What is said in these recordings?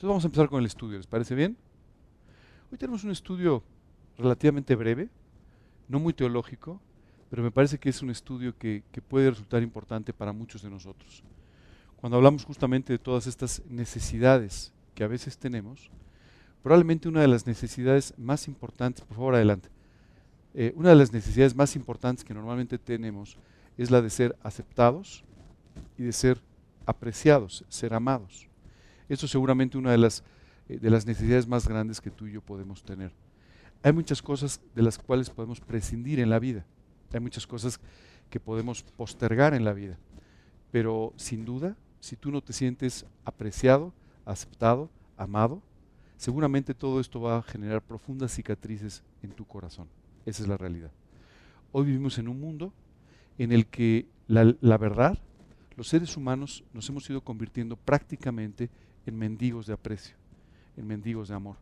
Entonces vamos a empezar con el estudio, ¿les parece bien? Hoy tenemos un estudio relativamente breve, no muy teológico, pero me parece que es un estudio que, puede resultar importante para muchos de nosotros. Cuando hablamos justamente de todas estas necesidades que a veces tenemos, probablemente una de las necesidades más importantes, por favor adelante, eh, una de las necesidades más importantes que normalmente tenemos es la de ser aceptados y de ser apreciados, ser amados. Eso es seguramente una de las, eh, de las necesidades más grandes que tú y yo podemos tener. Hay muchas cosas de las cuales podemos prescindir en la vida. Hay muchas cosas que podemos postergar en la vida. Pero sin duda, si tú no te sientes apreciado, aceptado, amado, seguramente todo esto va a generar profundas cicatrices en tu corazón. Esa es la realidad. Hoy vivimos en un mundo en el que la, verdad, los seres humanos nos hemos ido convirtiendo prácticamente en mendigos de aprecio, en mendigos de amor.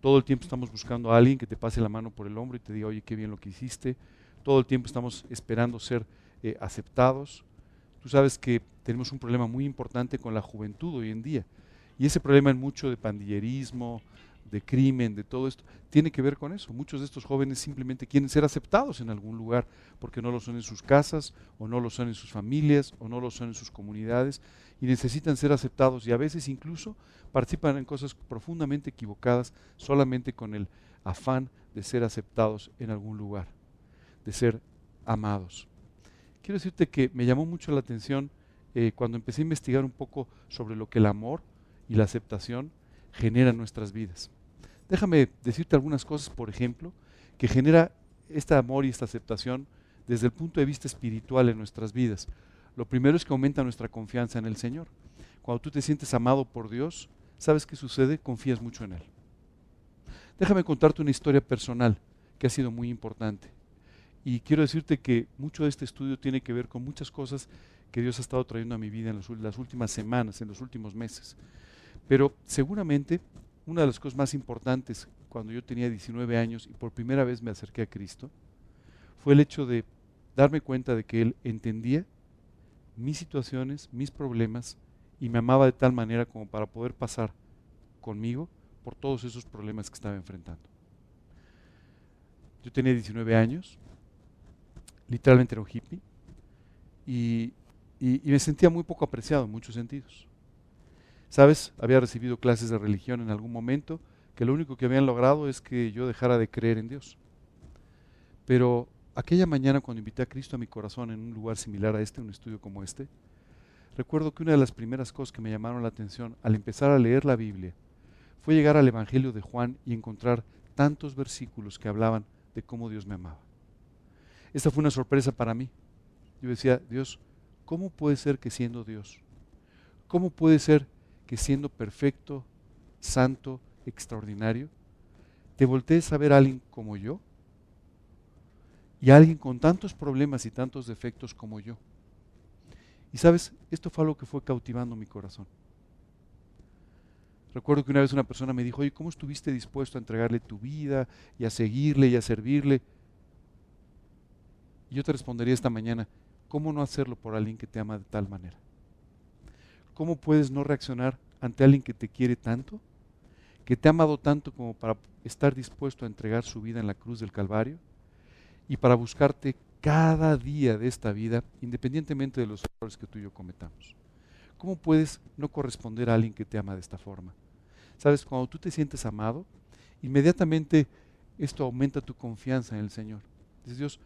Todo el tiempo estamos buscando a alguien que te pase la mano por el hombro y te diga, oye, qué bien lo que hiciste. Todo el tiempo estamos esperando ser eh, aceptados. Tú sabes que tenemos un problema muy importante con la juventud hoy en día. Y ese problema en mucho de pandillerismo, de crimen, de todo esto, tiene que ver con eso. Muchos de estos jóvenes simplemente quieren ser aceptados en algún lugar porque no lo son en sus casas, o no lo son en sus familias, o no lo son en sus comunidades, y necesitan ser aceptados y a veces incluso participan en cosas profundamente equivocadas solamente con el afán de ser aceptados en algún lugar, de ser amados. Quiero decirte que me llamó mucho la atención eh, cuando empecé a investigar un poco sobre lo que el amor y la aceptación generan en nuestras vidas. Déjame decirte algunas cosas, por ejemplo, que genera este amor y esta aceptación desde el punto de vista espiritual en nuestras vidas. Lo primero es que aumenta nuestra confianza en el Señor. Cuando tú te sientes amado por Dios, ¿sabes qué sucede? Confías mucho en Él. Déjame contarte una historia personal que ha sido muy importante. Y quiero decirte que mucho de este estudio tiene que ver con muchas cosas que Dios ha estado trayendo a mi vida en las últimas semanas, en los últimos meses. Pero seguramente una de las cosas más importantes cuando yo tenía 19 años y por primera vez me acerqué a Cristo fue el hecho de darme cuenta de que Él entendía mis situaciones, mis problemas y me amaba de tal manera como para poder pasar conmigo por todos esos problemas que estaba enfrentando. Yo tenía 19 años, literalmente era un hippie, y, y me sentía muy poco apreciado en muchos sentidos. ¿Sabes? Había recibido clases de religión en algún momento, que lo único que habían logrado es que yo dejara de creer en Dios. Pero aquella mañana cuando invité a Cristo a mi corazón en un lugar similar a este, un estudio como este, recuerdo que una de las primeras cosas que me llamaron la atención al empezar a leer la Biblia fue llegar al Evangelio de Juan y encontrar tantos versículos que hablaban de cómo Dios me amaba. Esta fue una sorpresa para mí. Yo decía, Dios, ¿cómo puede ser que siendo Dios? ¿Cómo puede ser que siendo perfecto, santo, extraordinario, te voltees a ver a alguien como yo y a alguien con tantos problemas y tantos defectos como yo. Y sabes, esto fue algo que fue cautivando mi corazón. Recuerdo que una vez una persona me dijo, oye, ¿cómo estuviste dispuesto a entregarle tu vida y a seguirle y a servirle? Y yo te respondería esta mañana, ¿cómo no hacerlo por alguien que te ama de tal manera? ¿Cómo puedes no reaccionar ante alguien que te quiere tanto, que te ha amado tanto como para estar dispuesto a entregar su vida en la cruz del Calvario y para buscarte cada día de esta vida, independientemente de los errores que tú y yo cometamos? ¿Cómo puedes no corresponder a alguien que te ama de esta forma? Sabes, cuando tú te sientes amado, inmediatamente esto aumenta tu confianza en el Señor. Dices, Dios,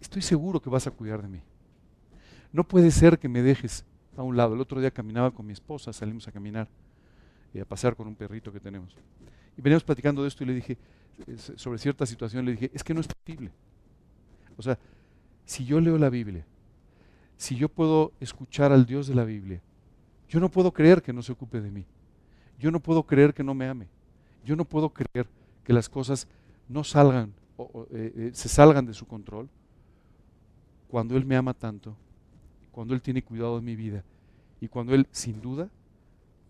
estoy seguro que vas a cuidar de mí. No puede ser que me dejes a un lado. El otro día caminaba con mi esposa, salimos a caminar y a pasear con un perrito que tenemos. Y veníamos platicando de esto y le dije, sobre cierta situación, le dije, es que no es posible. O sea, si yo leo la Biblia, si yo puedo escuchar al Dios de la Biblia, yo no puedo creer que no se ocupe de mí. Yo no puedo creer que no me ame. Yo no puedo creer que las cosas no salgan o, eh, eh, se salgan de su control cuando Él me ama tanto cuando Él tiene cuidado de mi vida y cuando Él, sin duda,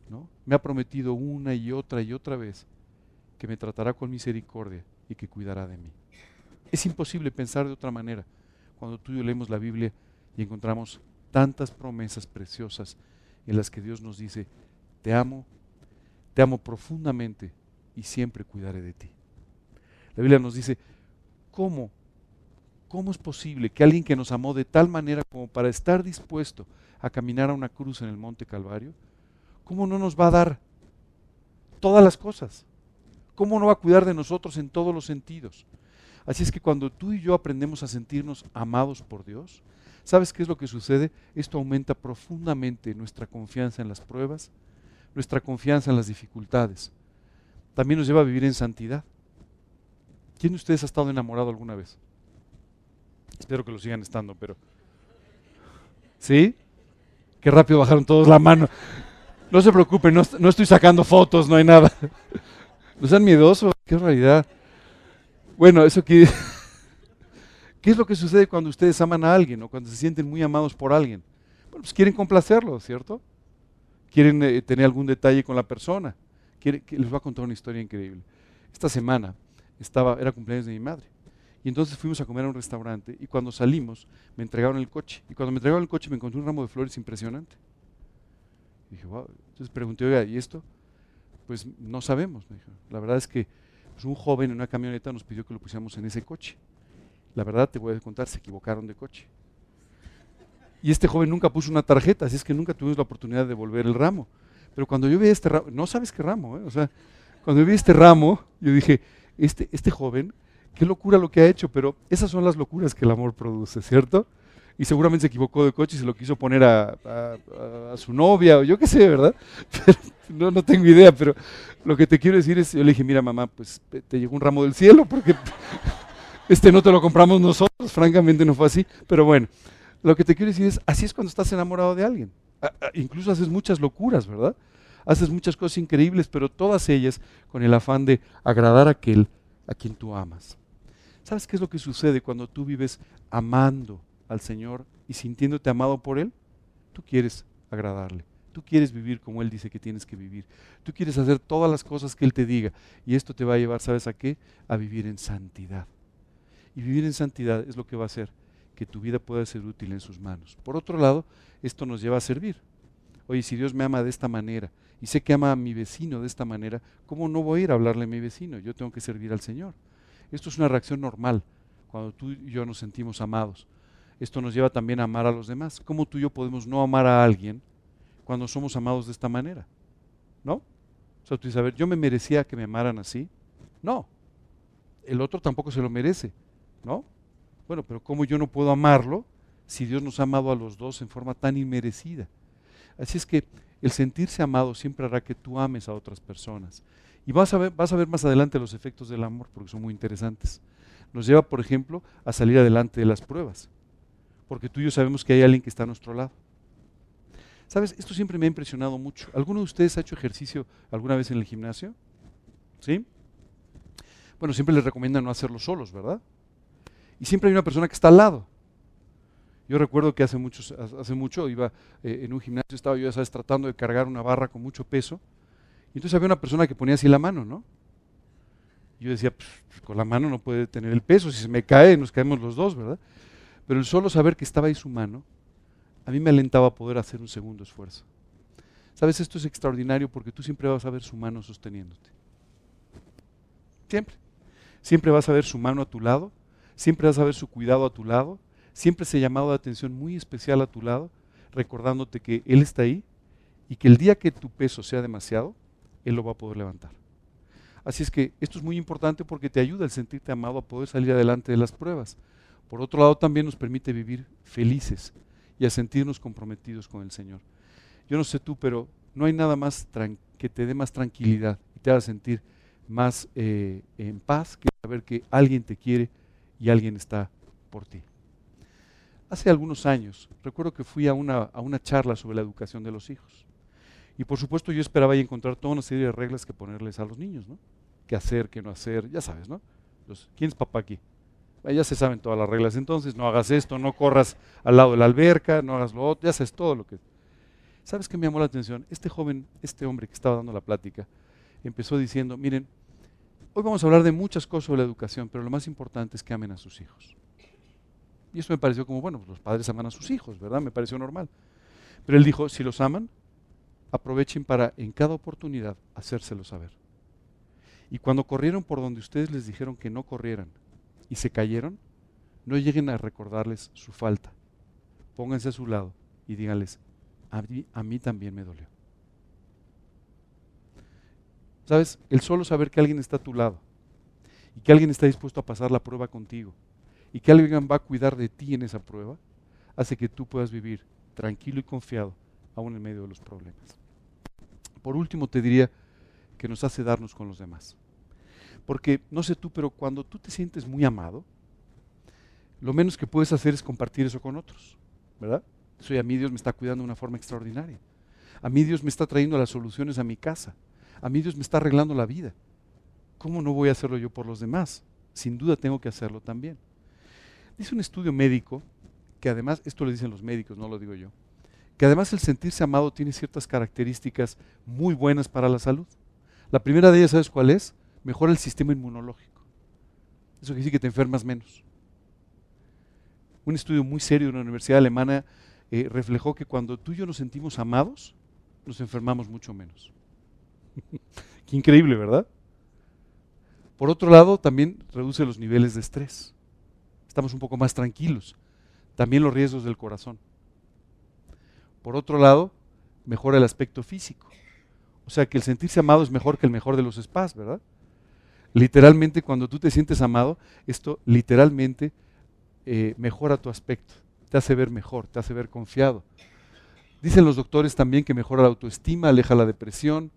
¿no? me ha prometido una y otra y otra vez que me tratará con misericordia y que cuidará de mí. Es imposible pensar de otra manera cuando tú y yo leemos la Biblia y encontramos tantas promesas preciosas en las que Dios nos dice, te amo, te amo profundamente y siempre cuidaré de ti. La Biblia nos dice, ¿cómo? ¿Cómo es posible que alguien que nos amó de tal manera como para estar dispuesto a caminar a una cruz en el Monte Calvario, ¿cómo no nos va a dar todas las cosas? ¿Cómo no va a cuidar de nosotros en todos los sentidos? Así es que cuando tú y yo aprendemos a sentirnos amados por Dios, ¿sabes qué es lo que sucede? Esto aumenta profundamente nuestra confianza en las pruebas, nuestra confianza en las dificultades. También nos lleva a vivir en santidad. ¿Quién de ustedes ha estado enamorado alguna vez? Espero que lo sigan estando, pero... ¿Sí? Qué rápido bajaron todos la mano. No se preocupen, no, estoy sacando fotos, no hay nada. No sean miedosos, qué realidad. Bueno, eso que... ¿Qué es lo que sucede cuando ustedes aman a alguien o cuando se sienten muy amados por alguien? Bueno, pues quieren complacerlo, ¿cierto? Quieren eh, tener algún detalle con la persona. Les voy a contar una historia increíble. Esta semana estaba, era cumpleaños de mi madre. Y entonces fuimos a comer a un restaurante y cuando salimos me entregaron el coche. Y cuando me entregaron el coche me encontré un ramo de flores impresionante. Y dije, wow. Entonces pregunté, oiga, ¿y esto? Pues no sabemos. Me dijo. La verdad es que pues, un joven en una camioneta nos pidió que lo pusiéramos en ese coche. La verdad te voy a contar, se equivocaron de coche. Y este joven nunca puso una tarjeta, así es que nunca tuvimos la oportunidad de devolver el ramo. Pero cuando yo vi este ramo, no sabes qué ramo, ¿eh? o sea, cuando yo vi este ramo, yo dije, este, este joven, qué locura lo que ha hecho, pero esas son las locuras que el amor produce, ¿cierto? y seguramente se equivocó de coche y se lo quiso poner a, su novia o yo qué sé, ¿verdad? no, no tengo idea, pero lo que te quiero decir es, yo le dije, mira mamá, pues te llegó un ramo del cielo porque este no te lo compramos nosotros, francamente no fue así, pero bueno, lo que te quiero decir es, así es cuando estás enamorado de alguien. incluso haces muchas locuras, ¿verdad? Haces muchas cosas increíbles, pero todas ellas con el afán de agradar a aquel a quien tú amas. ¿Sabes qué es lo que sucede cuando tú vives amando al Señor y sintiéndote amado por Él, tú quieres agradarle. Tú quieres vivir como Él dice que tienes que vivir. Tú quieres hacer todas las cosas que Él te diga. Y esto te va a llevar, ¿sabes a qué? A vivir en santidad. Y vivir en santidad es lo que va a hacer que tu vida pueda ser útil en sus manos. Por otro lado, esto nos lleva a servir. Oye, si Dios me ama de esta manera y sé que ama a mi vecino de esta manera, ¿cómo no voy a ir a hablarle a mi vecino? Yo tengo que servir al Señor. Esto es una reacción normal cuando tú y yo nos sentimos amados esto nos lleva también a amar a los demás. ¿Cómo tú y yo podemos no amar a alguien cuando somos amados de esta manera? ¿No? O sea, tú dices, a ver, yo me merecía que me amaran así. No. El otro tampoco se lo merece. ¿No? Bueno, pero ¿cómo yo no puedo amarlo si Dios nos ha amado a los dos en forma tan inmerecida? Así es que el sentirse amado siempre hará que tú ames a otras personas. Y vas a ver, vas a ver más adelante los efectos del amor, porque son muy interesantes. Nos lleva, por ejemplo, a salir adelante de las pruebas porque tú y yo sabemos que hay alguien que está a nuestro lado. ¿Sabes? Esto siempre me ha impresionado mucho. ¿Alguno de ustedes ha hecho ejercicio alguna vez en el gimnasio? ¿Sí? Bueno, siempre les recomiendan no hacerlo solos, ¿verdad? Y siempre hay una persona que está al lado. Yo recuerdo que hace, muchos, hace mucho iba eh, en un gimnasio, estaba yo, ya sabes, tratando de cargar una barra con mucho peso. Entonces había una persona que ponía así la mano, ¿no? Y yo decía, pues, con la mano no puede tener el peso, si se me cae nos caemos los dos, ¿verdad? Pero el solo saber que estaba ahí su mano, a mí me alentaba a poder hacer un segundo esfuerzo. Sabes, esto es extraordinario porque tú siempre vas a ver su mano sosteniéndote. Siempre. Siempre vas a ver su mano a tu lado, siempre vas a ver su cuidado a tu lado, siempre ese llamado de atención muy especial a tu lado, recordándote que Él está ahí y que el día que tu peso sea demasiado, Él lo va a poder levantar. Así es que esto es muy importante porque te ayuda al sentirte amado a poder salir adelante de las pruebas. Por otro lado, también nos permite vivir felices y a sentirnos comprometidos con el Señor. Yo no sé tú, pero no hay nada más que te dé más tranquilidad y te haga sentir más eh, en paz que saber que alguien te quiere y alguien está por ti. Hace algunos años, recuerdo que fui a una, a una charla sobre la educación de los hijos. Y por supuesto yo esperaba ahí encontrar toda una serie de reglas que ponerles a los niños, ¿no? ¿Qué hacer, qué no hacer? Ya sabes, ¿no? ¿Quién es papá aquí? Ya se saben todas las reglas. Entonces, no hagas esto, no corras al lado de la alberca, no hagas lo otro, ya sabes todo lo que... ¿Sabes qué me llamó la atención? Este joven, este hombre que estaba dando la plática, empezó diciendo, miren, hoy vamos a hablar de muchas cosas sobre la educación, pero lo más importante es que amen a sus hijos. Y eso me pareció como, bueno, los padres aman a sus hijos, ¿verdad? Me pareció normal. Pero él dijo, si los aman, aprovechen para en cada oportunidad hacérselo saber. Y cuando corrieron por donde ustedes les dijeron que no corrieran y se cayeron, no lleguen a recordarles su falta. Pónganse a su lado y díganles, a mí, a mí también me dolió. ¿Sabes? El solo saber que alguien está a tu lado y que alguien está dispuesto a pasar la prueba contigo y que alguien va a cuidar de ti en esa prueba, hace que tú puedas vivir tranquilo y confiado aún en medio de los problemas. Por último, te diría que nos hace darnos con los demás. Porque, no sé tú, pero cuando tú te sientes muy amado, lo menos que puedes hacer es compartir eso con otros, ¿verdad? Soy a mí Dios me está cuidando de una forma extraordinaria. A mí Dios me está trayendo las soluciones a mi casa. A mí Dios me está arreglando la vida. ¿Cómo no voy a hacerlo yo por los demás? Sin duda tengo que hacerlo también. Dice un estudio médico, que además, esto lo dicen los médicos, no lo digo yo, que además el sentirse amado tiene ciertas características muy buenas para la salud. La primera de ellas, ¿sabes cuál es? Mejora el sistema inmunológico. Eso quiere decir que te enfermas menos. Un estudio muy serio de una universidad alemana eh, reflejó que cuando tú y yo nos sentimos amados, nos enfermamos mucho menos. Qué increíble, ¿verdad? Por otro lado, también reduce los niveles de estrés. Estamos un poco más tranquilos. También los riesgos del corazón. Por otro lado, mejora el aspecto físico. O sea que el sentirse amado es mejor que el mejor de los spas, ¿verdad? Literalmente, cuando tú te sientes amado, esto literalmente eh, mejora tu aspecto, te hace ver mejor, te hace ver confiado. Dicen los doctores también que mejora la autoestima, aleja la depresión,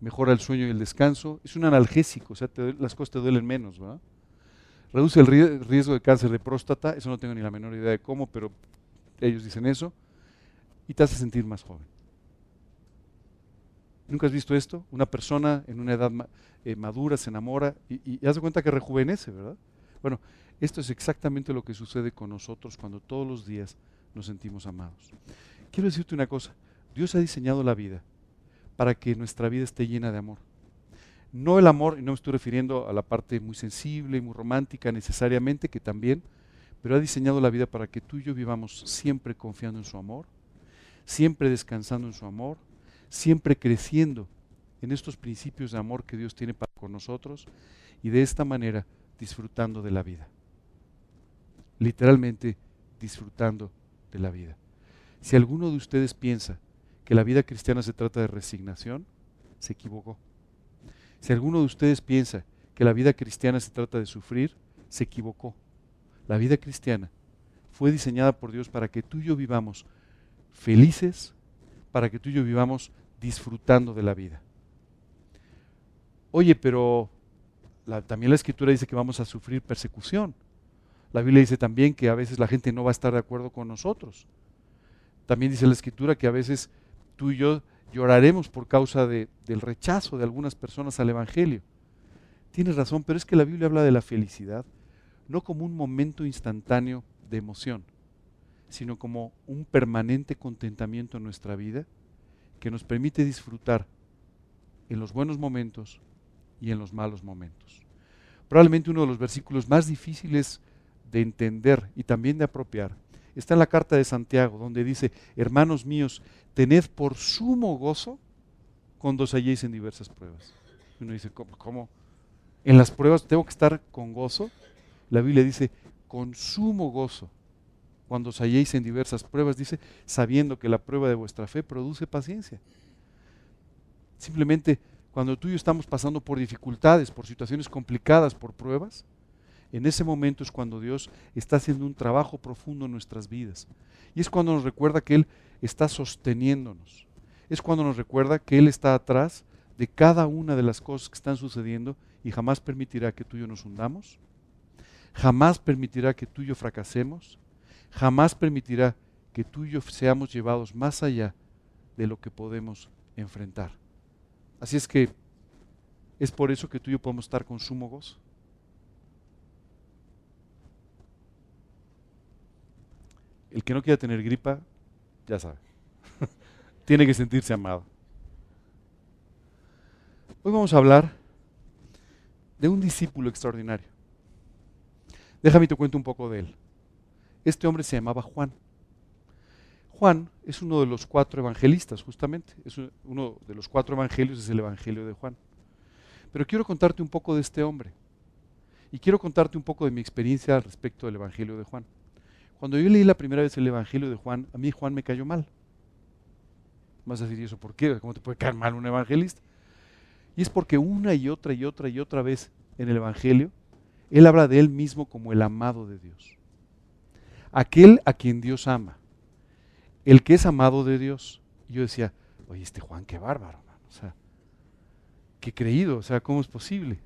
mejora el sueño y el descanso. Es un analgésico, o sea, las cosas te duelen menos, ¿verdad? Reduce el riesgo de cáncer de próstata, eso no tengo ni la menor idea de cómo, pero ellos dicen eso y te hace sentir más joven. ¿Nunca has visto esto? Una persona en una edad eh, madura se enamora y, y hace cuenta que rejuvenece, ¿verdad? Bueno, esto es exactamente lo que sucede con nosotros cuando todos los días nos sentimos amados. Quiero decirte una cosa, Dios ha diseñado la vida para que nuestra vida esté llena de amor. No el amor, y no me estoy refiriendo a la parte muy sensible y muy romántica necesariamente, que también, pero ha diseñado la vida para que tú y yo vivamos siempre confiando en su amor, siempre descansando en su amor, siempre creciendo en estos principios de amor que Dios tiene para con nosotros y de esta manera disfrutando de la vida. Literalmente disfrutando de la vida. Si alguno de ustedes piensa que la vida cristiana se trata de resignación, se equivocó. Si alguno de ustedes piensa que la vida cristiana se trata de sufrir, se equivocó. La vida cristiana fue diseñada por Dios para que tú y yo vivamos felices para que tú y yo vivamos disfrutando de la vida. Oye, pero también la escritura dice que vamos a sufrir persecución. La Biblia dice también que a veces la gente no va a estar de acuerdo con nosotros. También dice la escritura que a veces tú y yo lloraremos por causa del rechazo de algunas personas al Evangelio. Tienes razón, pero es que la Biblia habla de la felicidad no como un momento instantáneo de emoción, sino como un permanente contentamiento en nuestra vida que nos permite disfrutar en los buenos momentos y en los malos momentos. Probablemente uno de los versículos más difíciles de entender y también de apropiar está en la carta de Santiago, donde dice, hermanos míos, tened por sumo gozo cuando os halléis en diversas pruebas. uno dice, ¿cómo, ¿cómo? En las pruebas tengo que estar con gozo. La Biblia dice, con sumo gozo cuando os halléis en diversas pruebas, dice, sabiendo que la prueba de vuestra fe produce paciencia. Simplemente cuando tú y yo estamos pasando por dificultades, por situaciones complicadas, por pruebas, en ese momento es cuando Dios está haciendo un trabajo profundo en nuestras vidas. Y es cuando nos recuerda que Él está sosteniéndonos. Es cuando nos recuerda que Él está atrás de cada una de las cosas que están sucediendo y jamás permitirá que tú y yo nos hundamos. Jamás permitirá que tú y yo fracasemos jamás permitirá que tú y yo seamos llevados más allá de lo que podemos enfrentar. Así es que es por eso que tú y yo podemos estar con sumo gozo. El que no quiera tener gripa, ya sabe, tiene que sentirse amado. Hoy vamos a hablar de un discípulo extraordinario. Déjame te cuento un poco de él. Este hombre se llamaba Juan. Juan es uno de los cuatro evangelistas, justamente. Es uno de los cuatro evangelios, es el Evangelio de Juan. Pero quiero contarte un poco de este hombre. Y quiero contarte un poco de mi experiencia respecto del Evangelio de Juan. Cuando yo leí la primera vez el Evangelio de Juan, a mí Juan me cayó mal. Vas a decir, ¿y eso por qué? ¿Cómo te puede caer mal un evangelista? Y es porque una y otra y otra y otra vez en el Evangelio, él habla de él mismo como el amado de Dios. Aquel a quien Dios ama. El que es amado de Dios. Y yo decía, oye, este Juan, qué bárbaro, O sea, qué creído, o sea, ¿cómo es posible?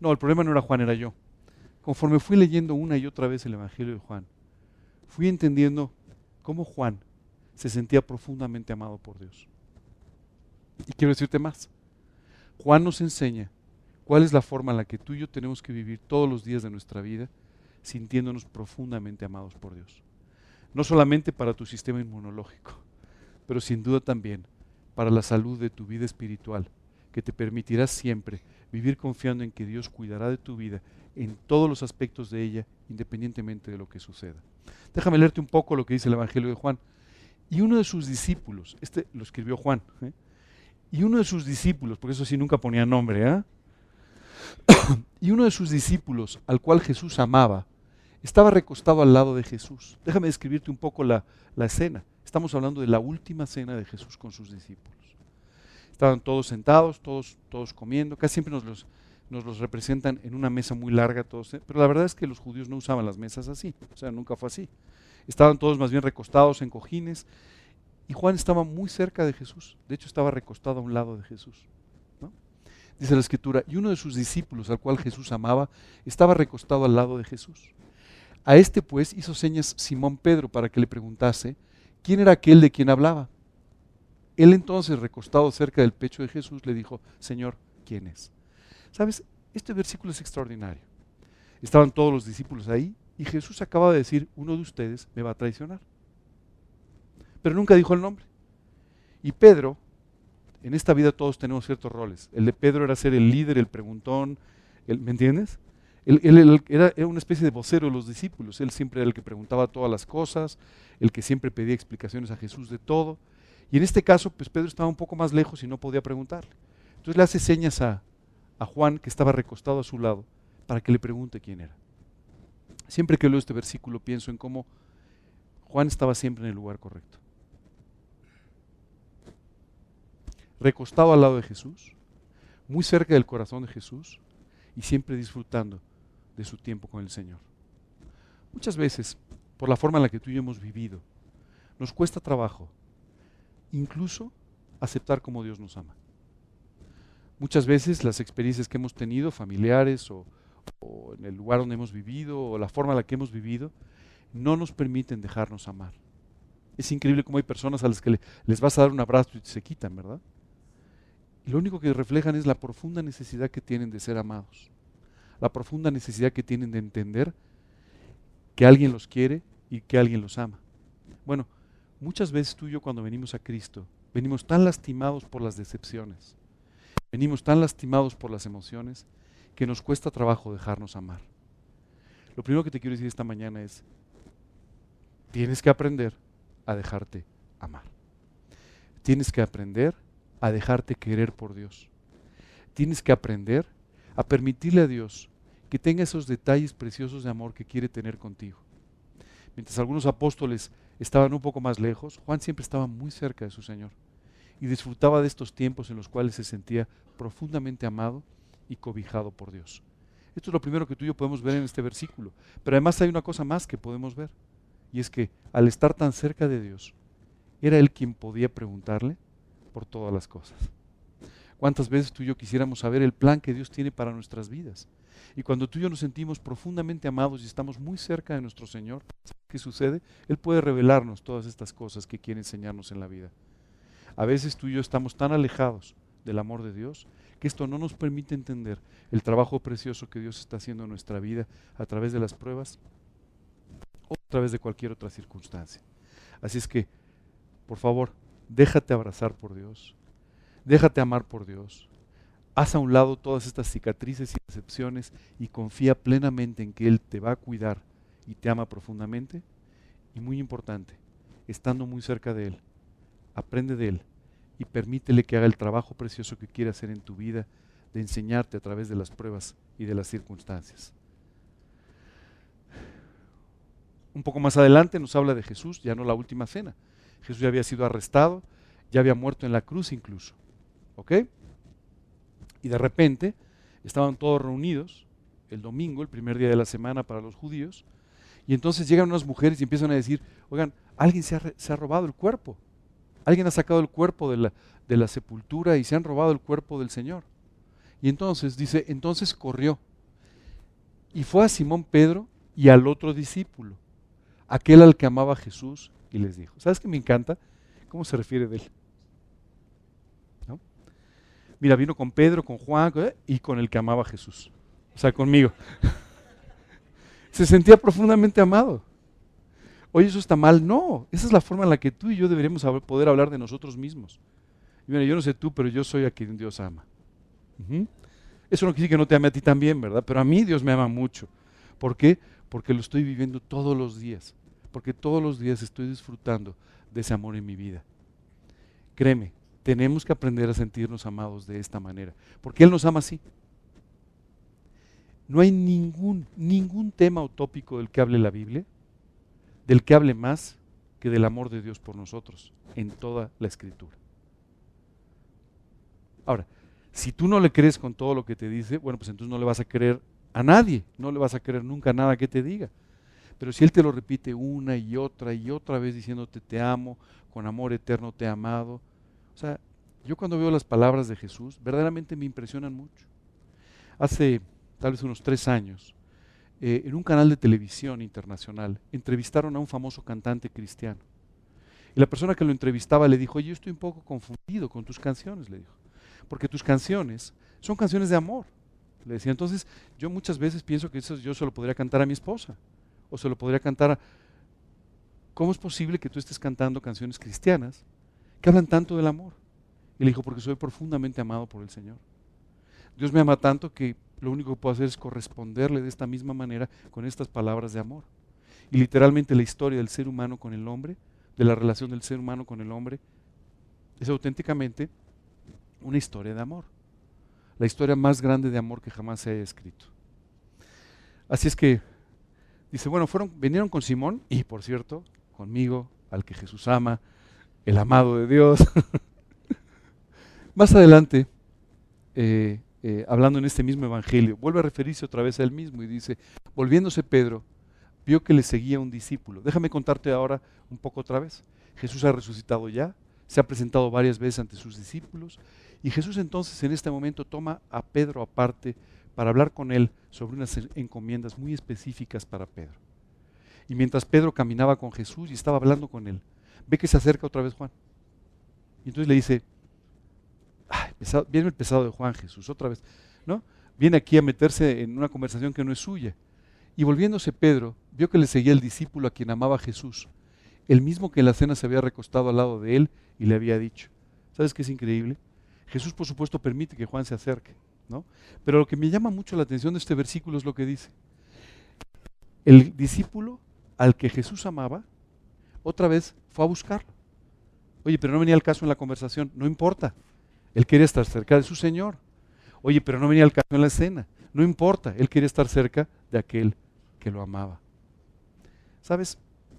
No, el problema no era Juan, era yo. Conforme fui leyendo una y otra vez el Evangelio de Juan, fui entendiendo cómo Juan se sentía profundamente amado por Dios. Y quiero decirte más. Juan nos enseña cuál es la forma en la que tú y yo tenemos que vivir todos los días de nuestra vida sintiéndonos profundamente amados por Dios. No solamente para tu sistema inmunológico, pero sin duda también para la salud de tu vida espiritual, que te permitirá siempre vivir confiando en que Dios cuidará de tu vida en todos los aspectos de ella, independientemente de lo que suceda. Déjame leerte un poco lo que dice el Evangelio de Juan. Y uno de sus discípulos, este lo escribió Juan, ¿eh? y uno de sus discípulos, porque eso sí nunca ponía nombre, ¿eh? y uno de sus discípulos, al cual Jesús amaba, estaba recostado al lado de Jesús. Déjame describirte un poco la, la escena. Estamos hablando de la última cena de Jesús con sus discípulos. Estaban todos sentados, todos, todos comiendo, casi siempre nos los, nos los representan en una mesa muy larga, todos, ¿eh? pero la verdad es que los judíos no usaban las mesas así, o sea, nunca fue así. Estaban todos más bien recostados en cojines y Juan estaba muy cerca de Jesús, de hecho estaba recostado a un lado de Jesús. Dice la escritura, y uno de sus discípulos, al cual Jesús amaba, estaba recostado al lado de Jesús. A este pues hizo señas Simón Pedro para que le preguntase quién era aquel de quien hablaba. Él entonces, recostado cerca del pecho de Jesús, le dijo, Señor, ¿quién es? ¿Sabes? Este versículo es extraordinario. Estaban todos los discípulos ahí y Jesús acaba de decir, uno de ustedes me va a traicionar. Pero nunca dijo el nombre. Y Pedro, en esta vida todos tenemos ciertos roles. El de Pedro era ser el líder, el preguntón, ¿me entiendes? Él, era, una especie de vocero de los discípulos. Él siempre era el que preguntaba todas las cosas, el que siempre pedía explicaciones a Jesús de todo. Y en este caso, pues Pedro estaba un poco más lejos y no podía preguntarle. Entonces le hace señas a, a Juan, que estaba recostado a su lado, para que le pregunte quién era. Siempre que leo este versículo pienso en cómo Juan estaba siempre en el lugar correcto. Recostado al lado de Jesús, muy cerca del corazón de Jesús y siempre disfrutando de su tiempo con el Señor. Muchas veces, por la forma en la que tú y yo hemos vivido, nos cuesta trabajo incluso aceptar cómo Dios nos ama. Muchas veces las experiencias que hemos tenido, familiares o, en el lugar donde hemos vivido o la forma en la que hemos vivido, no nos permiten dejarnos amar. Es increíble cómo hay personas a las que les vas a dar un abrazo y se quitan, ¿verdad? Y lo único que reflejan es la profunda necesidad que tienen de ser amados, la profunda necesidad que tienen de entender que alguien los quiere y que alguien los ama. Bueno, muchas veces tú y yo cuando venimos a Cristo, venimos tan lastimados por las decepciones, Venimos tan lastimados por las emociones que nos cuesta trabajo dejarnos amar. Lo primero que te quiero decir esta mañana es, tienes que aprender a dejarte amar. Tienes que aprender a dejarte querer por Dios. Tienes que aprender a permitirle a Dios que tenga esos detalles preciosos de amor que quiere tener contigo. Mientras algunos apóstoles estaban un poco más lejos, Juan siempre estaba muy cerca de su Señor y disfrutaba de estos tiempos en los cuales se sentía profundamente amado y cobijado por Dios. Esto es lo primero que tú y yo podemos ver en este versículo. Pero además hay una cosa más que podemos ver, y es que al estar tan cerca de Dios, era Él quien podía preguntarle por todas las cosas. ¿Cuántas veces tú y yo quisiéramos saber el plan que Dios tiene para nuestras vidas? Y cuando tú y yo nos sentimos profundamente amados y estamos muy cerca de nuestro Señor, ¿qué sucede? Él puede revelarnos todas estas cosas que quiere enseñarnos en la vida. A veces tú y yo estamos tan alejados del amor de Dios que esto no nos permite entender el trabajo precioso que Dios está haciendo en nuestra vida a través de las pruebas o a través de cualquier otra circunstancia. Así es que, por favor, déjate abrazar por Dios, déjate amar por Dios, haz a un lado todas estas cicatrices y decepciones y confía plenamente en que Él te va a cuidar y te ama profundamente. Y muy importante, estando muy cerca de Él. Aprende de Él y permítele que haga el trabajo precioso que quiere hacer en tu vida, de enseñarte a través de las pruebas y de las circunstancias. Un poco más adelante nos habla de Jesús, ya no la última cena. Jesús ya había sido arrestado, ya había muerto en la cruz incluso. ¿Ok? Y de repente estaban todos reunidos el domingo, el primer día de la semana para los judíos, y entonces llegan unas mujeres y empiezan a decir, oigan, alguien se ha, robado el cuerpo, alguien ha sacado el cuerpo de la, sepultura y se han robado el cuerpo del Señor. Y entonces dice, entonces corrió y fue a Simón Pedro y al otro discípulo, aquel al que amaba Jesús, y les dijo, ¿sabes qué me encanta? ¿Cómo se refiere de él? Mira, vino con Pedro, con Juan ¿eh? y con el que amaba Jesús. O sea, conmigo. se sentía profundamente amado. Oye, eso está mal. No, esa es la forma en la que tú y yo deberíamos poder hablar de nosotros mismos. Y mira, yo no sé tú, pero yo soy a quien Dios ama. Eso no quiere decir que no te ame a ti también, ¿verdad? Pero a mí Dios me ama mucho. ¿Por qué? Porque lo estoy viviendo todos los días. Porque todos los días estoy disfrutando de ese amor en mi vida. Créeme, tenemos que aprender a sentirnos amados de esta manera. Porque Él nos ama así. No hay ningún, ningún tema utópico del que hable la Biblia, del que hable más que del amor de Dios por nosotros en toda la escritura. Ahora, si tú no le crees con todo lo que te dice, bueno, pues entonces no le vas a creer a nadie, no le vas a creer nunca nada que te diga. Pero si Él te lo repite una y otra y otra vez diciéndote te amo, con amor eterno te he amado. O sea, yo cuando veo las palabras de Jesús, verdaderamente me impresionan mucho. Hace tal vez unos tres años, eh, en un canal de televisión internacional, entrevistaron a un famoso cantante cristiano. Y la persona que lo entrevistaba le dijo, yo estoy un poco confundido con tus canciones, le dijo, porque tus canciones son canciones de amor. Le decía, entonces yo muchas veces pienso que eso yo se lo podría cantar a mi esposa, o se lo podría cantar a... ¿Cómo es posible que tú estés cantando canciones cristianas que hablan tanto del amor? Y le dijo, porque soy profundamente amado por el Señor. Dios me ama tanto que lo único que puedo hacer es corresponderle de esta misma manera con estas palabras de amor. Y literalmente la historia del ser humano con el hombre, de la relación del ser humano con el hombre, es auténticamente una historia de amor. La historia más grande de amor que jamás se haya escrito. Así es que dice, bueno, fueron, vinieron con Simón y por cierto, conmigo, al que Jesús ama, el amado de Dios. Más adelante, eh, eh, hablando en este mismo evangelio, vuelve a referirse otra vez a él mismo y dice, volviéndose Pedro, vio que le seguía un discípulo. Déjame contarte ahora un poco otra vez. Jesús ha resucitado ya, se ha presentado varias veces ante sus discípulos y Jesús entonces en este momento toma a Pedro aparte para hablar con él sobre unas encomiendas muy específicas para Pedro. Y mientras Pedro caminaba con Jesús y estaba hablando con él, ve que se acerca otra vez Juan. Y entonces le dice, viene el pesado de Juan Jesús, otra vez, ¿no? Viene aquí a meterse en una conversación que no es suya. Y volviéndose Pedro, vio que le seguía el discípulo a quien amaba Jesús, el mismo que en la cena se había recostado al lado de él y le había dicho. ¿Sabes qué es increíble? Jesús, por supuesto, permite que Juan se acerque, ¿no? Pero lo que me llama mucho la atención de este versículo es lo que dice. El discípulo al que Jesús amaba, otra vez fue a buscarlo. Oye, pero no venía el caso en la conversación, no importa. Él quería estar cerca de su Señor. Oye, pero no venía el caso en la escena. No importa, él quería estar cerca de aquel que lo amaba. ¿Sabes?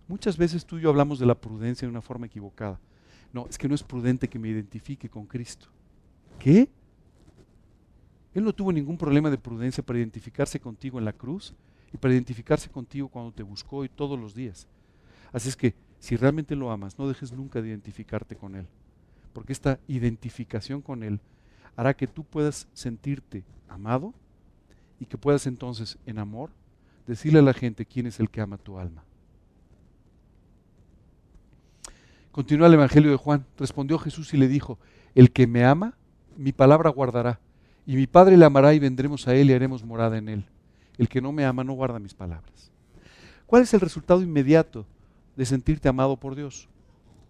Muchas veces tú y yo hablamos de la prudencia de una forma equivocada. No, es que no es prudente que me identifique con Cristo. ¿Qué? Él no tuvo ningún problema de prudencia para identificarse contigo en la cruz y para identificarse contigo cuando te buscó y todos los días. Así es que si realmente lo amas, no dejes nunca de identificarte con Él porque esta identificación con Él hará que tú puedas sentirte amado y que puedas entonces, en amor, decirle a la gente quién es el que ama tu alma. Continúa el Evangelio de Juan. Respondió Jesús y le dijo, el que me ama, mi palabra guardará, y mi Padre le amará y vendremos a él y haremos morada en él. El que no me ama no guarda mis palabras. ¿Cuál es el resultado inmediato de sentirte amado por Dios?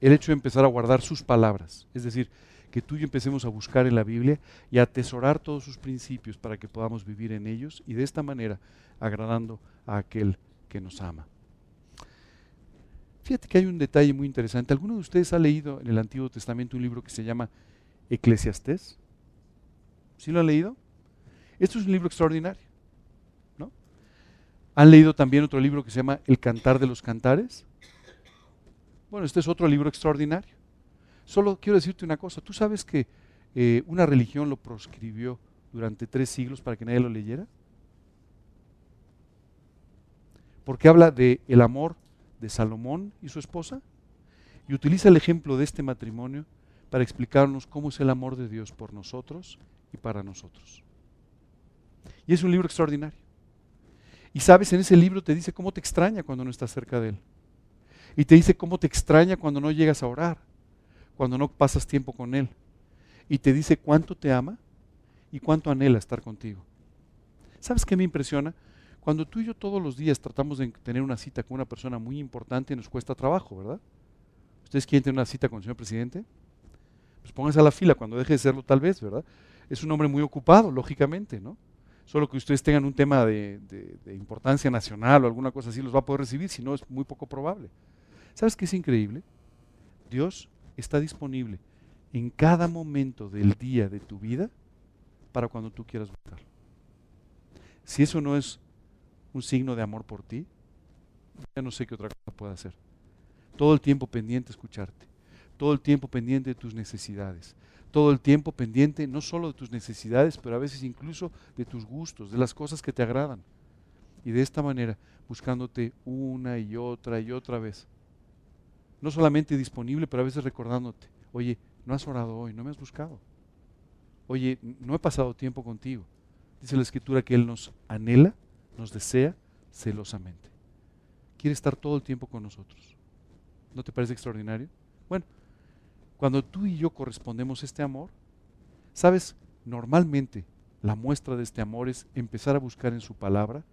el hecho de empezar a guardar sus palabras. Es decir, que tú y yo empecemos a buscar en la Biblia y a atesorar todos sus principios para que podamos vivir en ellos y de esta manera agradando a aquel que nos ama. Fíjate que hay un detalle muy interesante. ¿Alguno de ustedes ha leído en el Antiguo Testamento un libro que se llama Eclesiastés? ¿Sí lo han leído? Esto es un libro extraordinario. ¿no? ¿Han leído también otro libro que se llama El Cantar de los Cantares? Bueno, este es otro libro extraordinario. Solo quiero decirte una cosa. ¿Tú sabes que eh, una religión lo proscribió durante tres siglos para que nadie lo leyera? Porque habla de el amor de Salomón y su esposa y utiliza el ejemplo de este matrimonio para explicarnos cómo es el amor de Dios por nosotros y para nosotros. Y es un libro extraordinario. Y sabes, en ese libro te dice cómo te extraña cuando no estás cerca de Él. Y te dice cómo te extraña cuando no llegas a orar, cuando no pasas tiempo con Él. Y te dice cuánto te ama y cuánto anhela estar contigo. ¿Sabes qué me impresiona? Cuando tú y yo todos los días tratamos de tener una cita con una persona muy importante, nos cuesta trabajo, ¿verdad? ¿Ustedes quieren tener una cita con el señor presidente? Pues pónganse a la fila cuando deje de serlo tal vez, ¿verdad? Es un hombre muy ocupado, lógicamente, ¿no? Solo que ustedes tengan un tema de, de importancia nacional o alguna cosa así, los va a poder recibir, si no es muy poco probable. ¿Sabes qué es increíble? Dios está disponible en cada momento del día de tu vida para cuando tú quieras buscarlo. Si eso no es un signo de amor por ti, ya no sé qué otra cosa pueda hacer. Todo el tiempo pendiente escucharte, todo el tiempo pendiente de tus necesidades, todo el tiempo pendiente no solo de tus necesidades, pero a veces incluso de tus gustos, de las cosas que te agradan. Y de esta manera, buscándote una y otra y otra vez. No solamente disponible, pero a veces recordándote, oye, no has orado hoy, no me has buscado. Oye, no he pasado tiempo contigo. Dice la escritura que Él nos anhela nos desea celosamente. Quiere estar todo el tiempo con nosotros. ¿No te parece extraordinario? Bueno, cuando tú y yo correspondemos este amor, sabes, normalmente la muestra de este amor es empezar a buscar en su palabra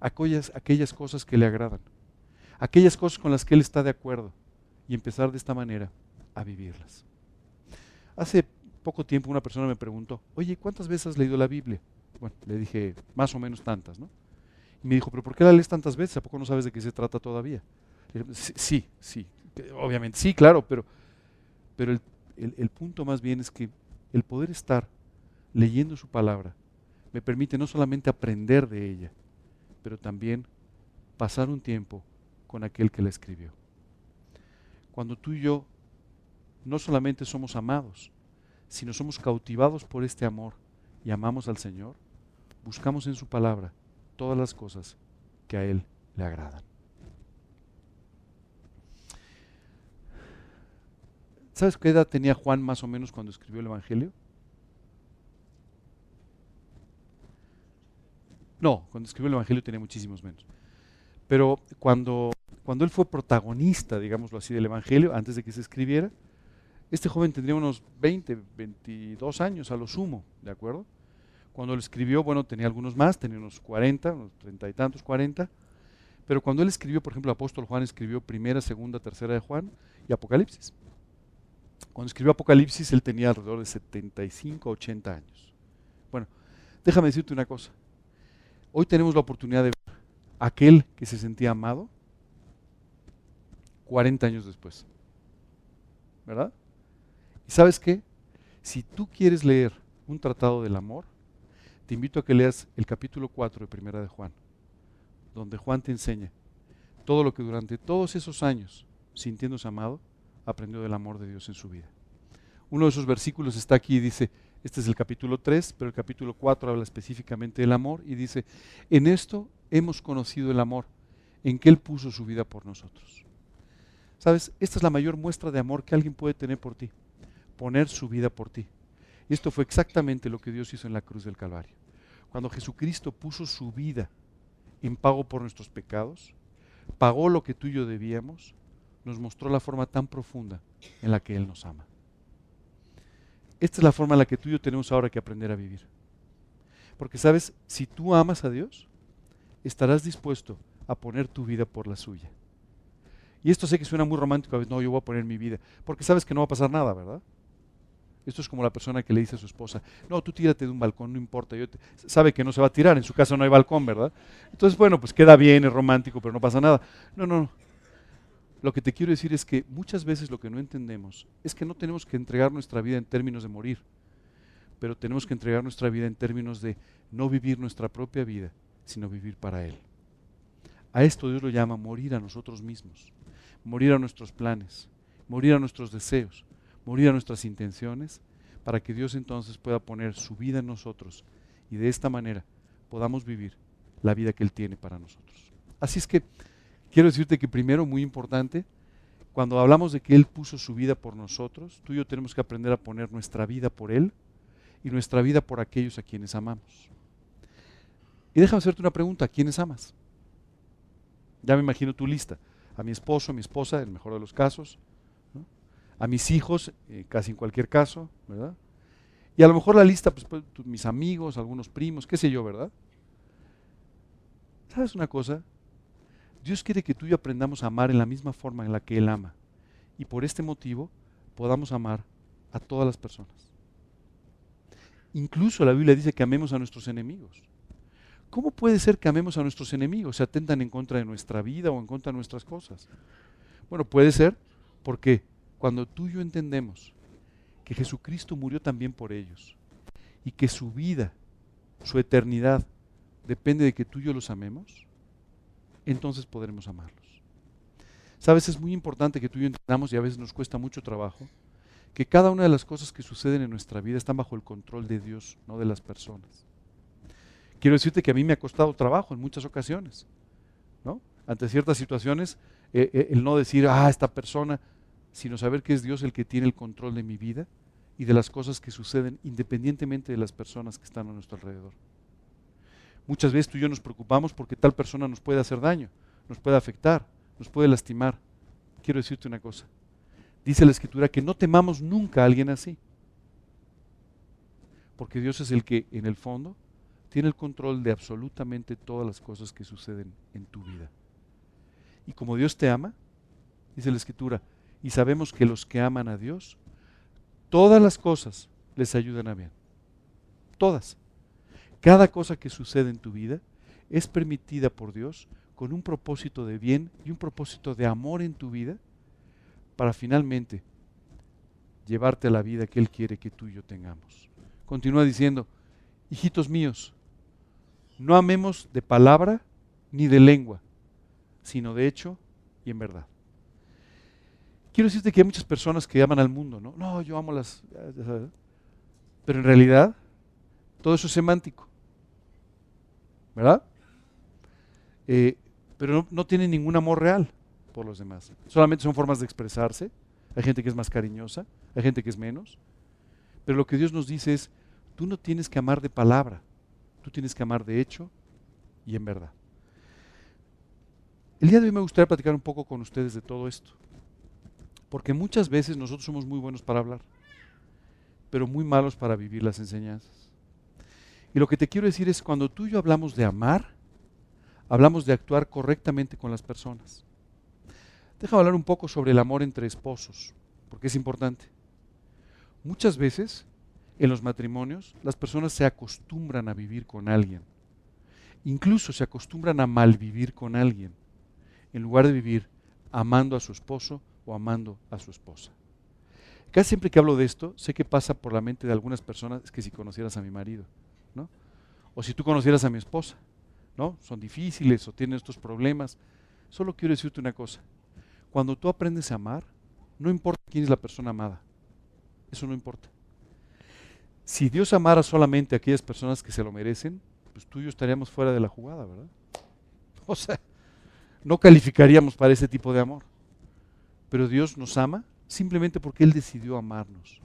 aquellas, aquellas cosas que le agradan, aquellas cosas con las que él está de acuerdo y empezar de esta manera a vivirlas. Hace poco tiempo una persona me preguntó, oye, ¿cuántas veces has leído la Biblia? Bueno, le dije, más o menos tantas, ¿no? Y me dijo, pero ¿por qué la lees tantas veces? ¿A poco no sabes de qué se trata todavía? sí, sí, obviamente, sí, claro, pero, pero el, el punto más bien es que el poder estar leyendo su palabra me permite no solamente aprender de ella, pero también pasar un tiempo con aquel que la escribió. Cuando tú y yo no solamente somos amados, sino somos cautivados por este amor y amamos al Señor, buscamos en su palabra todas las cosas que a Él le agradan. ¿Sabes qué edad tenía Juan más o menos cuando escribió el Evangelio? No, cuando escribió el Evangelio tenía muchísimos menos. Pero cuando, cuando él fue protagonista, digámoslo así, del Evangelio, antes de que se escribiera, este joven tendría unos 20, 22 años a lo sumo, ¿de acuerdo? Cuando él escribió, bueno, tenía algunos más, tenía unos 40, unos 30 y tantos, 40. Pero cuando él escribió, por ejemplo, apóstol Juan escribió primera, segunda, tercera de Juan y Apocalipsis. Cuando escribió Apocalipsis, él tenía alrededor de 75, 80 años. Bueno, déjame decirte una cosa. Hoy tenemos la oportunidad de ver aquel que se sentía amado 40 años después. ¿Verdad? ¿Y sabes qué? Si tú quieres leer un tratado del amor, te invito a que leas el capítulo 4 de Primera de Juan, donde Juan te enseña todo lo que durante todos esos años, sintiéndose amado, aprendió del amor de Dios en su vida. Uno de esos versículos está aquí y dice, este es el capítulo 3, pero el capítulo 4 habla específicamente del amor y dice, en esto hemos conocido el amor, en que Él puso su vida por nosotros. Sabes, esta es la mayor muestra de amor que alguien puede tener por ti, poner su vida por ti. Esto fue exactamente lo que Dios hizo en la cruz del Calvario cuando Jesucristo puso su vida en pago por nuestros pecados, pagó lo que tú y yo debíamos, nos mostró la forma tan profunda en la que Él nos ama. Esta es la forma en la que tú y yo tenemos ahora que aprender a vivir. Porque sabes, si tú amas a Dios, estarás dispuesto a poner tu vida por la suya. Y esto sé que suena muy romántico a veces, no, yo voy a poner mi vida, porque sabes que no va a pasar nada, ¿verdad? Esto es como la persona que le dice a su esposa, no, tú tírate de un balcón, no importa. Yo Sabe que no se va a tirar, en su casa no hay balcón, ¿verdad? Entonces, bueno, pues queda bien, es romántico, pero no pasa nada. No, no, no. lo que te quiero decir es que muchas veces lo que no entendemos es que no tenemos que entregar nuestra vida en términos de morir, pero tenemos que entregar nuestra vida en términos de no vivir nuestra propia vida, sino vivir para Él. A esto Dios lo llama morir a nosotros mismos, morir a nuestros planes, morir a nuestros deseos, morir a nuestras intenciones, para que Dios entonces pueda poner su vida en nosotros y de esta manera podamos vivir la vida que Él tiene para nosotros. Así es que quiero decirte que primero, muy importante, cuando hablamos de que Él puso su vida por nosotros, tú y yo tenemos que aprender a poner nuestra vida por Él y nuestra vida por aquellos a quienes amamos. Y déjame hacerte una pregunta, ¿a quiénes amas? Ya me imagino tu lista. A mi esposo, mi esposa, en el mejor de los casos. A mis hijos, eh, casi en cualquier caso, ¿verdad? Y a lo mejor la lista, pues, pues mis amigos, algunos primos, qué sé yo, ¿verdad? ¿Sabes una cosa? Dios quiere que tú y yo aprendamos a amar en la misma forma en la que Él ama. Y por este motivo podamos amar a todas las personas. Incluso la Biblia dice que amemos a nuestros enemigos. ¿Cómo puede ser que amemos a nuestros enemigos? Se atentan en contra de nuestra vida o en contra de nuestras cosas. Bueno, puede ser porque cuando tú y yo entendemos que Jesucristo murió también por ellos y que su vida, su eternidad, depende de que tú y yo los amemos, entonces podremos amarlos. Sabes, es muy importante que tú y yo entendamos, y a veces nos cuesta mucho trabajo, que cada una de las cosas que suceden en nuestra vida están bajo el control de Dios, no de las personas. Quiero decirte que a mí me ha costado trabajo en muchas ocasiones. Ante ciertas situaciones, eh, eh, el no decir, ah, esta persona, sino saber que es Dios el que tiene el control de mi vida y de las cosas que suceden independientemente de las personas que están a nuestro alrededor. Muchas veces tú y yo nos preocupamos porque tal persona nos puede hacer daño, nos puede afectar, nos puede lastimar. Quiero decirte una cosa. Dice la escritura que no temamos nunca a alguien así. Porque Dios es el que en el fondo tiene el control de absolutamente todas las cosas que suceden en tu vida. Y como Dios te ama, dice la escritura, y sabemos que los que aman a Dios, todas las cosas les ayudan a bien. Todas. Cada cosa que sucede en tu vida es permitida por Dios con un propósito de bien y un propósito de amor en tu vida para finalmente llevarte a la vida que Él quiere que tú y yo tengamos. Continúa diciendo, hijitos míos, no amemos de palabra ni de lengua, sino de hecho y en verdad. Quiero decirte que hay muchas personas que aman al mundo, ¿no? No, yo amo las... Pero en realidad, todo eso es semántico. ¿verdad? Eh, pero no, no tienen ningún amor real por los demás. Solamente son formas de expresarse. Hay gente que es más cariñosa, hay gente que es menos. Pero lo que Dios nos dice es, tú no tienes que amar de palabra, tú tienes que amar de hecho y en verdad. El día de hoy me gustaría platicar un poco con ustedes de todo esto. Porque muchas veces nosotros somos muy buenos para hablar, pero muy malos para vivir las enseñanzas. Y lo que te quiero decir es, cuando tú y yo hablamos de amar, hablamos de actuar correctamente con las personas. Déjame hablar un poco sobre el amor entre esposos, porque es importante. Muchas veces en los matrimonios las personas se acostumbran a vivir con alguien. Incluso se acostumbran a malvivir con alguien, en lugar de vivir amando a su esposo o amando a su esposa. Casi siempre que hablo de esto, sé que pasa por la mente de algunas personas, es que si conocieras a mi marido. O si tú conocieras a mi esposa, ¿no? Son difíciles o tienen estos problemas. Solo quiero decirte una cosa. Cuando tú aprendes a amar, no importa quién es la persona amada. Eso no importa. Si Dios amara solamente a aquellas personas que se lo merecen, pues tú y yo estaríamos fuera de la jugada, ¿verdad? O sea, no calificaríamos para ese tipo de amor. Pero Dios nos ama simplemente porque Él decidió amarnos.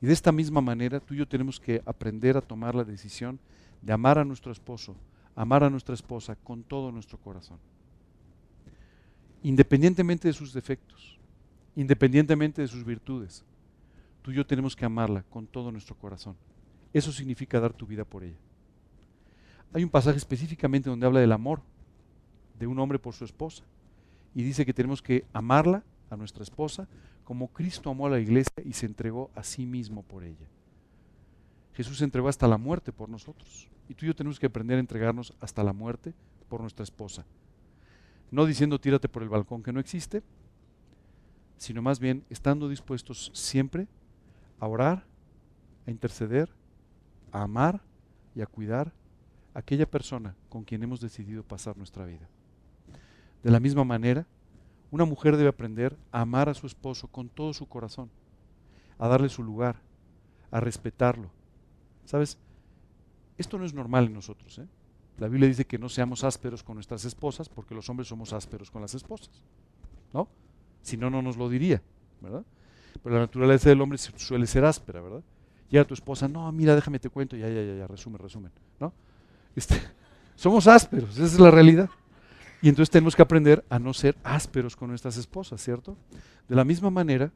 Y de esta misma manera tú y yo tenemos que aprender a tomar la decisión de amar a nuestro esposo, amar a nuestra esposa con todo nuestro corazón. Independientemente de sus defectos, independientemente de sus virtudes, tú y yo tenemos que amarla con todo nuestro corazón. Eso significa dar tu vida por ella. Hay un pasaje específicamente donde habla del amor de un hombre por su esposa y dice que tenemos que amarla a nuestra esposa como Cristo amó a la iglesia y se entregó a sí mismo por ella. Jesús se entregó hasta la muerte por nosotros. Y tú y yo tenemos que aprender a entregarnos hasta la muerte por nuestra esposa. No diciendo tírate por el balcón que no existe, sino más bien estando dispuestos siempre a orar, a interceder, a amar y a cuidar aquella persona con quien hemos decidido pasar nuestra vida. De la misma manera, una mujer debe aprender a amar a su esposo con todo su corazón, a darle su lugar, a respetarlo. ¿Sabes? Esto no es normal en nosotros. ¿eh? La Biblia dice que no seamos ásperos con nuestras esposas porque los hombres somos ásperos con las esposas. ¿No? Si no, no nos lo diría, ¿verdad? Pero la naturaleza del hombre suele ser áspera, ¿verdad? Llega tu esposa, no, mira, déjame te cuento, ya, ya, ya, resumen, resumen, ¿no? Este, somos ásperos, esa es la realidad. Y entonces tenemos que aprender a no ser ásperos con nuestras esposas, ¿cierto? De la misma manera,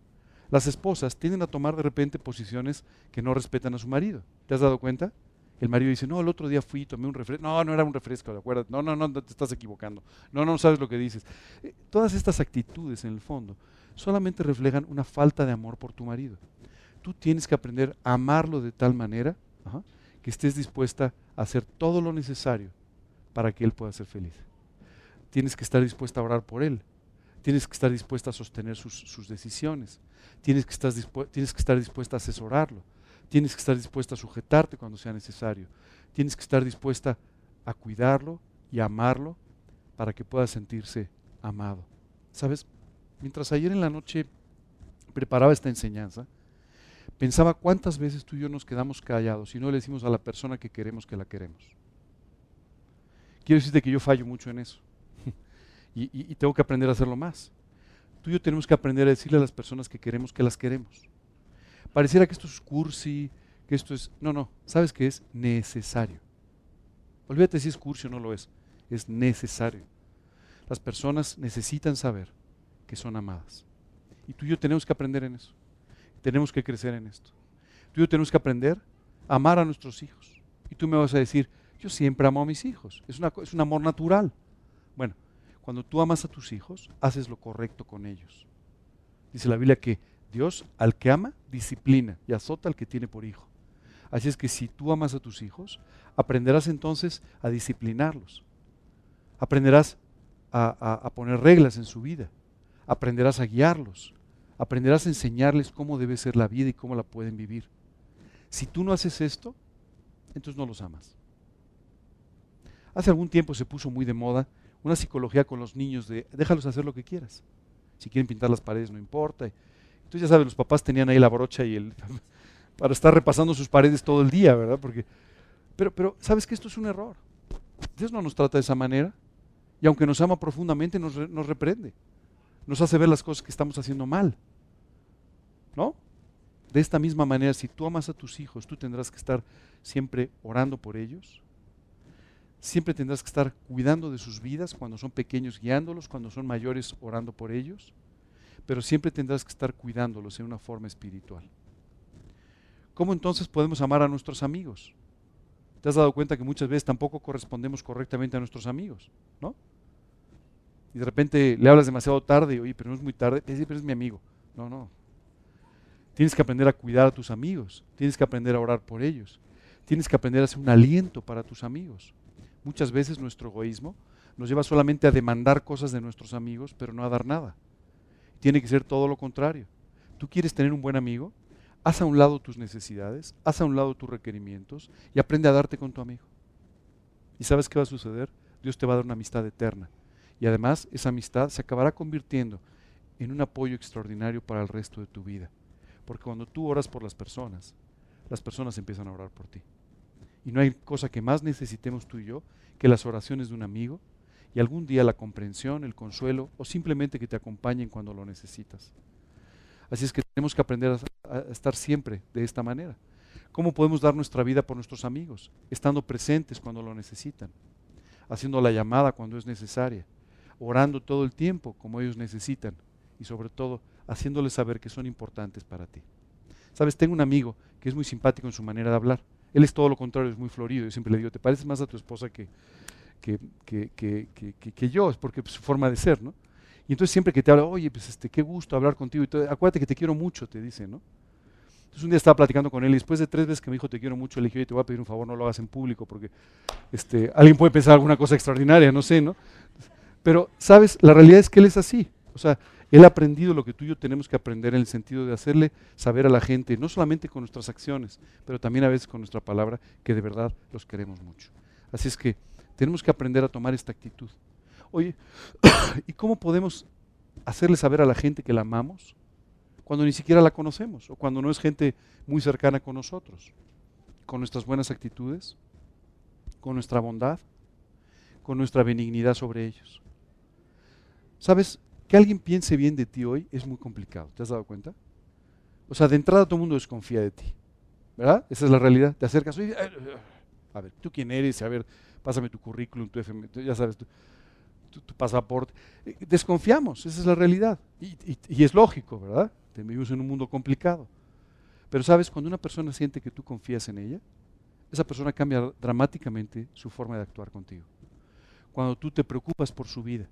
las esposas tienden a tomar de repente posiciones que no respetan a su marido. ¿Te has dado cuenta? El marido dice, no, el otro día fui, tomé un refresco. No, no era un refresco, ¿de acuerdo? No, no, no, te estás equivocando. No, no sabes lo que dices. Eh, todas estas actitudes, en el fondo, solamente reflejan una falta de amor por tu marido. Tú tienes que aprender a amarlo de tal manera que estés dispuesta a hacer todo lo necesario para que él pueda ser feliz. Tienes que estar dispuesta a orar por él. Tienes que estar dispuesta a sostener sus, decisiones. Tienes que, estar tienes que estar dispuesta a asesorarlo. Tienes que estar dispuesta a sujetarte cuando sea necesario. Tienes que estar dispuesta a cuidarlo y a amarlo para que pueda sentirse amado. ¿Sabes? Mientras ayer en la noche preparaba esta enseñanza, pensaba cuántas veces tú y yo nos quedamos callados y no le decimos a la persona que queremos que la queremos. Quiero decirte que yo fallo mucho en eso y, tengo que aprender a hacerlo más. Tú y yo tenemos que aprender a decirle a las personas que queremos que las queremos. Pareciera que esto es cursi, que esto es... No, no, ¿sabes qué es? Necesario. Olvídate si es cursi o no lo es. Es necesario. Las personas necesitan saber que son amadas. Y tú y yo tenemos que aprender en eso. Tenemos que crecer en esto. Tú y yo tenemos que aprender a amar a nuestros hijos. Y tú me vas a decir, yo siempre amo a mis hijos. Es, una, es un amor natural. Bueno, cuando tú amas a tus hijos, haces lo correcto con ellos. Dice la Biblia que Dios al que ama, disciplina y azota al que tiene por hijo. Así es que si tú amas a tus hijos, aprenderás entonces a disciplinarlos. Aprenderás a, a poner reglas en su vida aprenderás a guiarlos, aprenderás a enseñarles cómo debe ser la vida y cómo la pueden vivir. Si tú no haces esto, entonces no los amas. Hace algún tiempo se puso muy de moda una psicología con los niños de déjalos hacer lo que quieras. Si quieren pintar las paredes no importa. Entonces ya saben, los papás tenían ahí la brocha y el para estar repasando sus paredes todo el día, ¿verdad? Porque pero pero sabes que esto es un error. Dios no nos trata de esa manera y aunque nos ama profundamente nos, nos reprende nos hace ver las cosas que estamos haciendo mal. ¿No? De esta misma manera, si tú amas a tus hijos, tú tendrás que estar siempre orando por ellos. Siempre tendrás que estar cuidando de sus vidas cuando son pequeños, guiándolos, cuando son mayores, orando por ellos. Pero siempre tendrás que estar cuidándolos en una forma espiritual. ¿Cómo entonces podemos amar a nuestros amigos? ¿Te has dado cuenta que muchas veces tampoco correspondemos correctamente a nuestros amigos? ¿No? Y de repente le hablas demasiado tarde, oye, pero no es muy tarde, pero es mi amigo. No, no. Tienes que aprender a cuidar a tus amigos, tienes que aprender a orar por ellos, tienes que aprender a ser un aliento para tus amigos. Muchas veces nuestro egoísmo nos lleva solamente a demandar cosas de nuestros amigos, pero no a dar nada. Tiene que ser todo lo contrario. Tú quieres tener un buen amigo, haz a un lado tus necesidades, haz a un lado tus requerimientos y aprende a darte con tu amigo. ¿Y sabes qué va a suceder? Dios te va a dar una amistad eterna. Y además esa amistad se acabará convirtiendo en un apoyo extraordinario para el resto de tu vida. Porque cuando tú oras por las personas, las personas empiezan a orar por ti. Y no hay cosa que más necesitemos tú y yo que las oraciones de un amigo y algún día la comprensión, el consuelo o simplemente que te acompañen cuando lo necesitas. Así es que tenemos que aprender a, estar siempre de esta manera. ¿Cómo podemos dar nuestra vida por nuestros amigos? Estando presentes cuando lo necesitan, haciendo la llamada cuando es necesaria, orando todo el tiempo como ellos necesitan y sobre todo haciéndoles saber que son importantes para ti. Sabes, tengo un amigo que es muy simpático en su manera de hablar. Él es todo lo contrario, es muy florido. Yo siempre le digo, te pareces más a tu esposa que, que, que, yo, es porque es su forma de ser, ¿no? Y entonces siempre que te habla, oye, pues este, qué gusto hablar contigo, y todo, acuérdate que te quiero mucho, te dice, ¿no? Entonces un día estaba platicando con él y después de tres veces que me dijo te quiero mucho, le dije, oye, te voy a pedir un favor, no lo hagas en público porque este, alguien puede pensar alguna cosa extraordinaria, no sé, ¿no? Pero, ¿sabes? La realidad es que él es así. O sea, Él ha aprendido lo que tú y yo tenemos que aprender en el sentido de hacerle saber a la gente, no solamente con nuestras acciones, pero también a veces con nuestra palabra, que de verdad los queremos mucho. Así es que tenemos que aprender a tomar esta actitud. Oye, ¿y cómo podemos hacerle saber a la gente que la amamos cuando ni siquiera la conocemos o cuando no es gente muy cercana con nosotros? Con nuestras buenas actitudes, con nuestra bondad, con nuestra benignidad sobre ellos. ¿Sabes? Que alguien piense bien de ti hoy es muy complicado. ¿Te has dado cuenta? O sea, de entrada todo el mundo desconfía de ti. ¿Verdad? Esa es la realidad. Te acercas, oye, a ver, ¿tú quién eres? A ver, pásame tu currículum, tu FM, ya sabes, tu, pasaporte. Eh, desconfiamos, esa es la realidad. Y, es lógico, ¿verdad? Vivimos en un mundo complicado. Pero sabes, cuando una persona siente que tú confías en ella, esa persona cambia dramáticamente su forma de actuar contigo. Cuando tú te preocupas por su vida,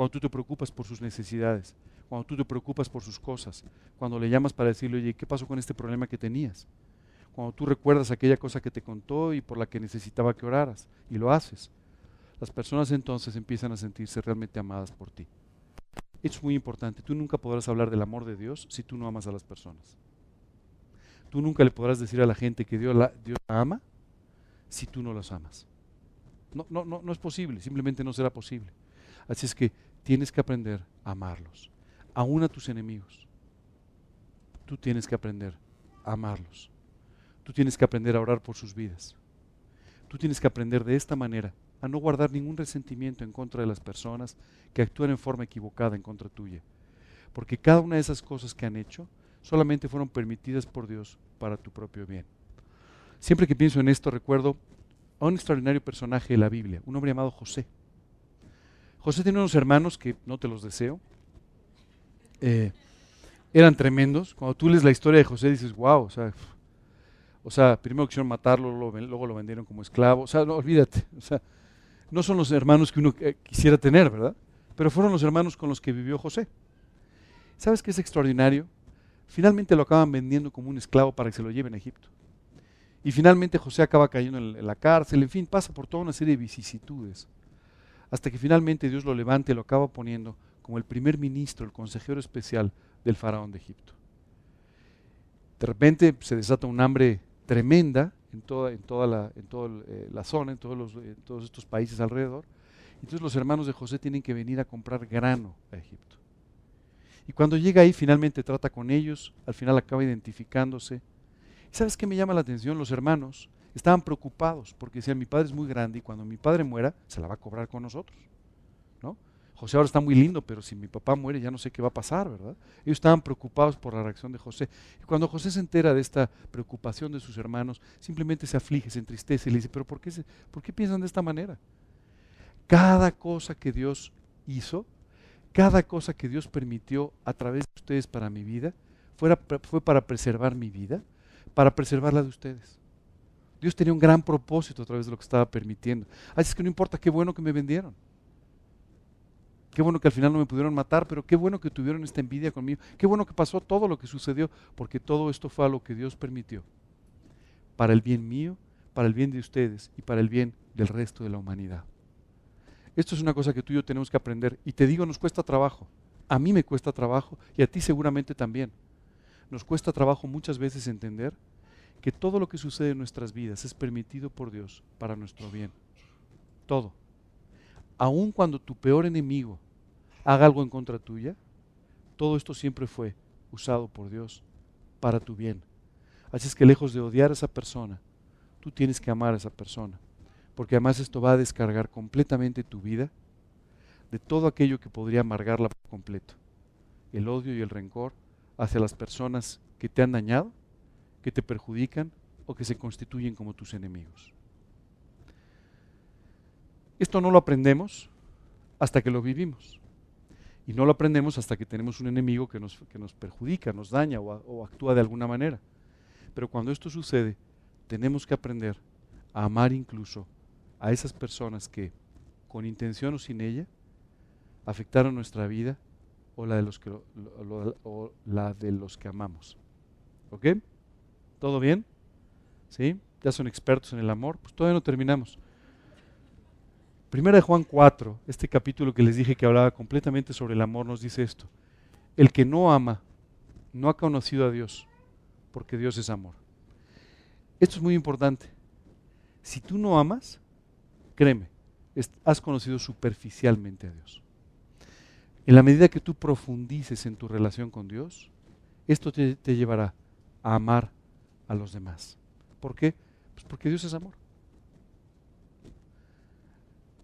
cuando tú te preocupas por sus necesidades, cuando tú te preocupas por sus cosas, cuando le llamas para decirle, oye, ¿qué pasó con este problema que tenías? Cuando tú recuerdas aquella cosa que te contó y por la que necesitaba que oraras, y lo haces, las personas entonces empiezan a sentirse realmente amadas por ti. Es muy importante, tú nunca podrás hablar del amor de Dios si tú no amas a las personas. Tú nunca le podrás decir a la gente que Dios la, Dios la ama si tú no las amas. No, no, no, no es posible, simplemente no será posible. Así es que tienes que aprender a amarlos, aún a tus enemigos. Tú tienes que aprender a amarlos. Tú tienes que aprender a orar por sus vidas. Tú tienes que aprender de esta manera a no guardar ningún resentimiento en contra de las personas que actúan en forma equivocada en contra tuya. Porque cada una de esas cosas que han hecho solamente fueron permitidas por Dios para tu propio bien. Siempre que pienso en esto recuerdo a un extraordinario personaje de la Biblia, un hombre llamado José. José tenía unos hermanos que no te los deseo. Eh, eran tremendos. Cuando tú lees la historia de José dices, wow, o sea, o sea primero quisieron matarlo, luego lo vendieron como esclavo. O sea, no, olvídate. O sea, no son los hermanos que uno eh, quisiera tener, ¿verdad? Pero fueron los hermanos con los que vivió José. ¿Sabes qué es extraordinario? Finalmente lo acaban vendiendo como un esclavo para que se lo lleven a Egipto. Y finalmente José acaba cayendo en la cárcel, en fin, pasa por toda una serie de vicisitudes hasta que finalmente Dios lo levanta y lo acaba poniendo como el primer ministro, el consejero especial del faraón de Egipto. De repente se desata un hambre tremenda en toda, eh, la zona, en todos estos países alrededor. Entonces los hermanos de José tienen que venir a comprar grano a Egipto. Y cuando llega ahí, finalmente trata con ellos, al final acaba identificándose. sabes qué me llama la atención? Los hermanos estaban preocupados porque decían, mi padre es muy grande y cuando mi padre muera, se la va a cobrar con nosotros. ¿no? José ahora está muy lindo, pero si mi papá muere ya no sé qué va a pasar, ¿verdad? Ellos estaban preocupados por la reacción de José. Y cuando José se entera de esta preocupación de sus hermanos, simplemente se aflige, se entristece y le dice, pero ¿por qué, ¿por qué piensan de esta manera? Cada cosa que Dios hizo, cada cosa que Dios permitió a través de ustedes para mi vida, fue para preservar mi vida, para preservar la de ustedes. Dios tenía un gran propósito a través de lo que estaba permitiendo. Así es que no importa qué bueno que me vendieron. Qué bueno que al final no me pudieron matar, pero qué bueno que tuvieron esta envidia conmigo. Qué bueno que pasó todo lo que sucedió, porque todo esto fue a lo que Dios permitió. Para el bien mío, para el bien de ustedes y para el bien del resto de la humanidad. Esto es una cosa que tú y yo tenemos que aprender. Y te digo, nos cuesta trabajo. A mí me cuesta trabajo y a ti seguramente también. Nos cuesta trabajo muchas veces entender que todo lo que sucede en nuestras vidas es permitido por Dios para nuestro bien. Todo. Aun cuando tu peor enemigo haga algo en contra tuya, todo esto siempre fue usado por Dios para tu bien. Así es que lejos de odiar a esa persona, tú tienes que amar a esa persona. Porque además esto va a descargar completamente tu vida de todo aquello que podría amargarla por completo. El odio y el rencor hacia las personas que te han dañado que te perjudican o que se constituyen como tus enemigos. Esto no lo aprendemos hasta que lo vivimos. Y no lo aprendemos hasta que tenemos un enemigo que nos, que nos perjudica, nos daña o, actúa de alguna manera. Pero cuando esto sucede, tenemos que aprender a amar incluso a esas personas que, con intención o sin ella, afectaron nuestra vida o la de los que, o la de los que amamos. ¿Ok? ¿Todo bien? ¿Sí? Ya son expertos en el amor. Pues todavía no terminamos. Primera de Juan 4, este capítulo que les dije que hablaba completamente sobre el amor, nos dice esto. El que no ama no ha conocido a Dios, porque Dios es amor. Esto es muy importante. Si tú no amas, créeme, has conocido superficialmente a Dios. En la medida que tú profundices en tu relación con Dios, esto te, llevará a amar a los demás. ¿Por qué? Pues porque Dios es amor.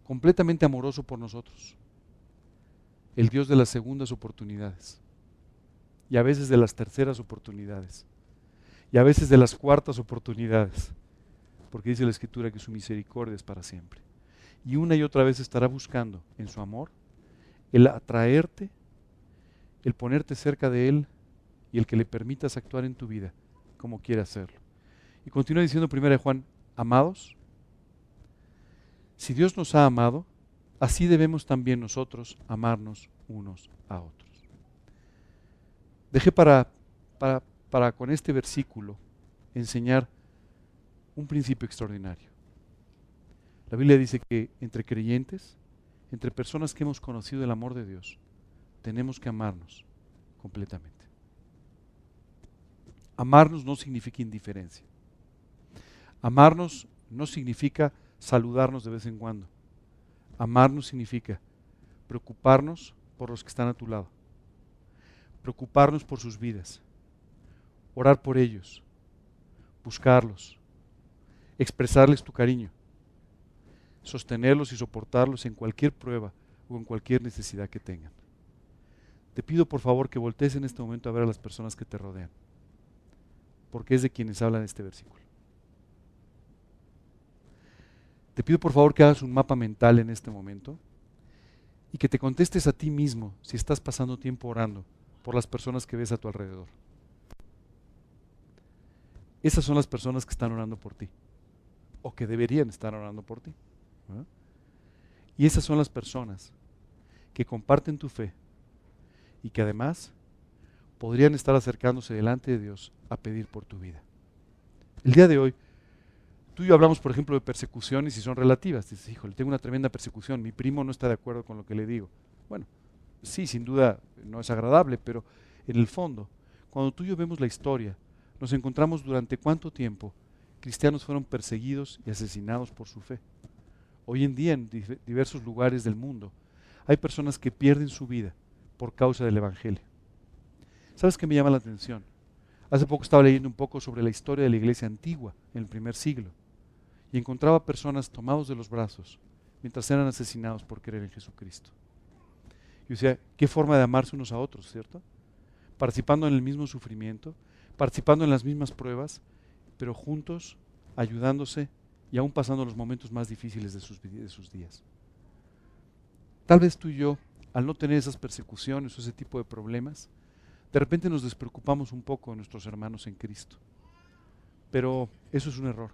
Completamente amoroso por nosotros. El Dios de las segundas oportunidades. Y a veces de las terceras oportunidades. Y a veces de las cuartas oportunidades. Porque dice la Escritura que su misericordia es para siempre. Y una y otra vez estará buscando en su amor el atraerte, el ponerte cerca de Él y el que le permitas actuar en tu vida como quiere hacerlo. Y continúa diciendo primero Juan, amados, si Dios nos ha amado, así debemos también nosotros amarnos unos a otros. Dejé para, para, para con este versículo enseñar un principio extraordinario. La Biblia dice que entre creyentes, entre personas que hemos conocido el amor de Dios, tenemos que amarnos completamente. Amarnos no significa indiferencia. Amarnos no significa saludarnos de vez en cuando. Amarnos significa preocuparnos por los que están a tu lado, preocuparnos por sus vidas, orar por ellos, buscarlos, expresarles tu cariño, sostenerlos y soportarlos en cualquier prueba o en cualquier necesidad que tengan. Te pido por favor que voltees en este momento a ver a las personas que te rodean porque es de quienes hablan este versículo. Te pido por favor que hagas un mapa mental en este momento y que te contestes a ti mismo si estás pasando tiempo orando por las personas que ves a tu alrededor. Esas son las personas que están orando por ti o que deberían estar orando por ti. Y esas son las personas que comparten tu fe y que además podrían estar acercándose delante de Dios a pedir por tu vida. El día de hoy, tú y yo hablamos, por ejemplo, de persecuciones y son relativas. Dices, híjole, tengo una tremenda persecución, mi primo no está de acuerdo con lo que le digo. Bueno, sí, sin duda no es agradable, pero en el fondo, cuando tú y yo vemos la historia, nos encontramos durante cuánto tiempo cristianos fueron perseguidos y asesinados por su fe. Hoy en día, en diversos lugares del mundo, hay personas que pierden su vida por causa del Evangelio. ¿Sabes qué me llama la atención? Hace poco estaba leyendo un poco sobre la historia de la iglesia antigua, en el primer siglo, y encontraba personas tomados de los brazos mientras eran asesinados por creer en Jesucristo. Y decía, qué forma de amarse unos a otros, ¿cierto? Participando en el mismo sufrimiento, participando en las mismas pruebas, pero juntos, ayudándose y aún pasando los momentos más difíciles de sus, de sus días. Tal vez tú y yo, al no tener esas persecuciones o ese tipo de problemas, de repente nos despreocupamos un poco de nuestros hermanos en Cristo. Pero eso es un error.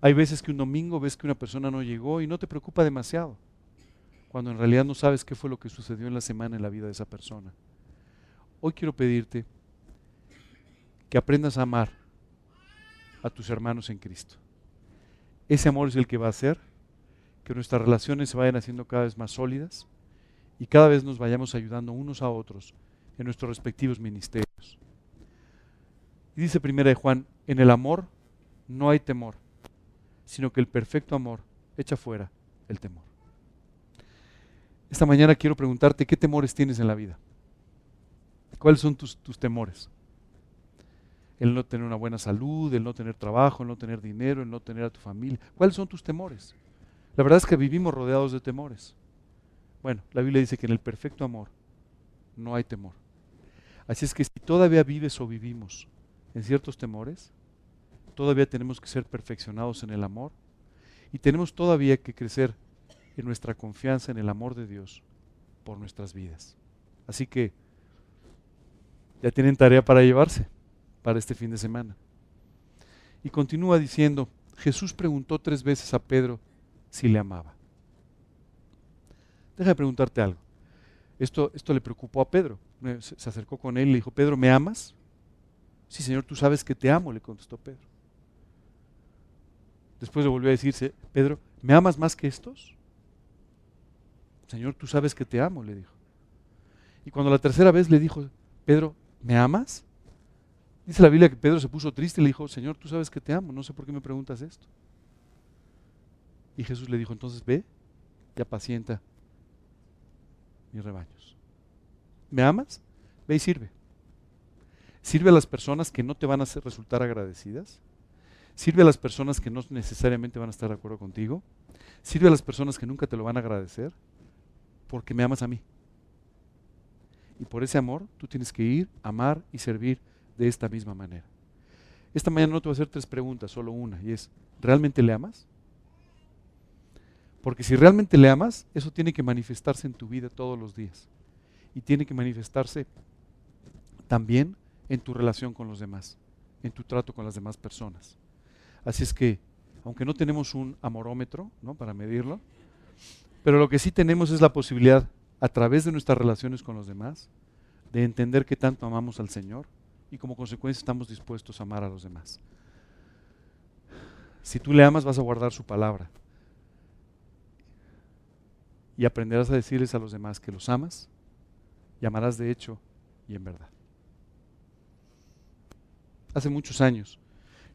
Hay veces que un domingo ves que una persona no llegó y no te preocupa demasiado, cuando en realidad no sabes qué fue lo que sucedió en la semana en la vida de esa persona. Hoy quiero pedirte que aprendas a amar a tus hermanos en Cristo. Ese amor es el que va a hacer que nuestras relaciones se vayan haciendo cada vez más sólidas y cada vez nos vayamos ayudando unos a otros en nuestros respectivos ministerios. Y dice primera de Juan, en el amor no hay temor, sino que el perfecto amor echa fuera el temor. Esta mañana quiero preguntarte qué temores tienes en la vida. ¿Cuáles son tus, tus temores? El no tener una buena salud, el no tener trabajo, el no tener dinero, el no tener a tu familia. ¿Cuáles son tus temores? La verdad es que vivimos rodeados de temores. Bueno, la Biblia dice que en el perfecto amor no hay temor. Así es que si todavía vives o vivimos en ciertos temores, todavía tenemos que ser perfeccionados en el amor y tenemos todavía que crecer en nuestra confianza en el amor de Dios por nuestras vidas. Así que ya tienen tarea para llevarse para este fin de semana. Y continúa diciendo, Jesús preguntó tres veces a Pedro si le amaba. Deja de preguntarte algo. Esto, esto le preocupó a Pedro se acercó con él y le dijo, Pedro, ¿me amas? Sí, Señor, tú sabes que te amo, le contestó Pedro. Después le volvió a decirse, Pedro, ¿me amas más que estos? Señor, tú sabes que te amo, le dijo. Y cuando la tercera vez le dijo, Pedro, ¿me amas? Dice la Biblia que Pedro se puso triste y le dijo, Señor, tú sabes que te amo, no sé por qué me preguntas esto. Y Jesús le dijo, entonces ve y apacienta mis rebaños. ¿Me amas? Ve y sirve. Sirve a las personas que no te van a resultar agradecidas. Sirve a las personas que no necesariamente van a estar de acuerdo contigo. Sirve a las personas que nunca te lo van a agradecer porque me amas a mí. Y por ese amor tú tienes que ir, amar y servir de esta misma manera. Esta mañana no te voy a hacer tres preguntas, solo una, y es, ¿realmente le amas? Porque si realmente le amas, eso tiene que manifestarse en tu vida todos los días. Y tiene que manifestarse también en tu relación con los demás, en tu trato con las demás personas. Así es que, aunque no tenemos un amorómetro ¿no? para medirlo, pero lo que sí tenemos es la posibilidad, a través de nuestras relaciones con los demás, de entender que tanto amamos al Señor y como consecuencia estamos dispuestos a amar a los demás. Si tú le amas, vas a guardar su palabra y aprenderás a decirles a los demás que los amas y amarás de hecho y en verdad. Hace muchos años,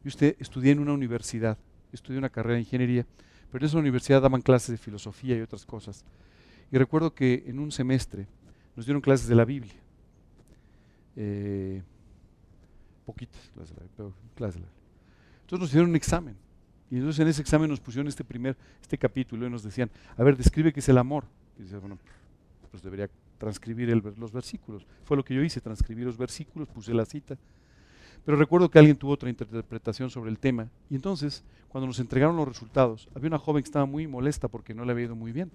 yo usted estudié en una universidad, estudié una carrera de ingeniería, pero en esa universidad daban clases de filosofía y otras cosas. Y recuerdo que en un semestre nos dieron clases de la Biblia. Eh, poquitas clases de la Biblia, clases de la Biblia. Entonces nos dieron un examen. Y entonces en ese examen nos pusieron este primer, este capítulo y nos decían, a ver, describe qué es el amor. Y decía, bueno, pues debería transcribir los versículos. Fue lo que yo hice, transcribir los versículos, puse la cita. Pero recuerdo que alguien tuvo otra interpretación sobre el tema. Y entonces, cuando nos entregaron los resultados, había una joven que estaba muy molesta porque no le había ido muy bien.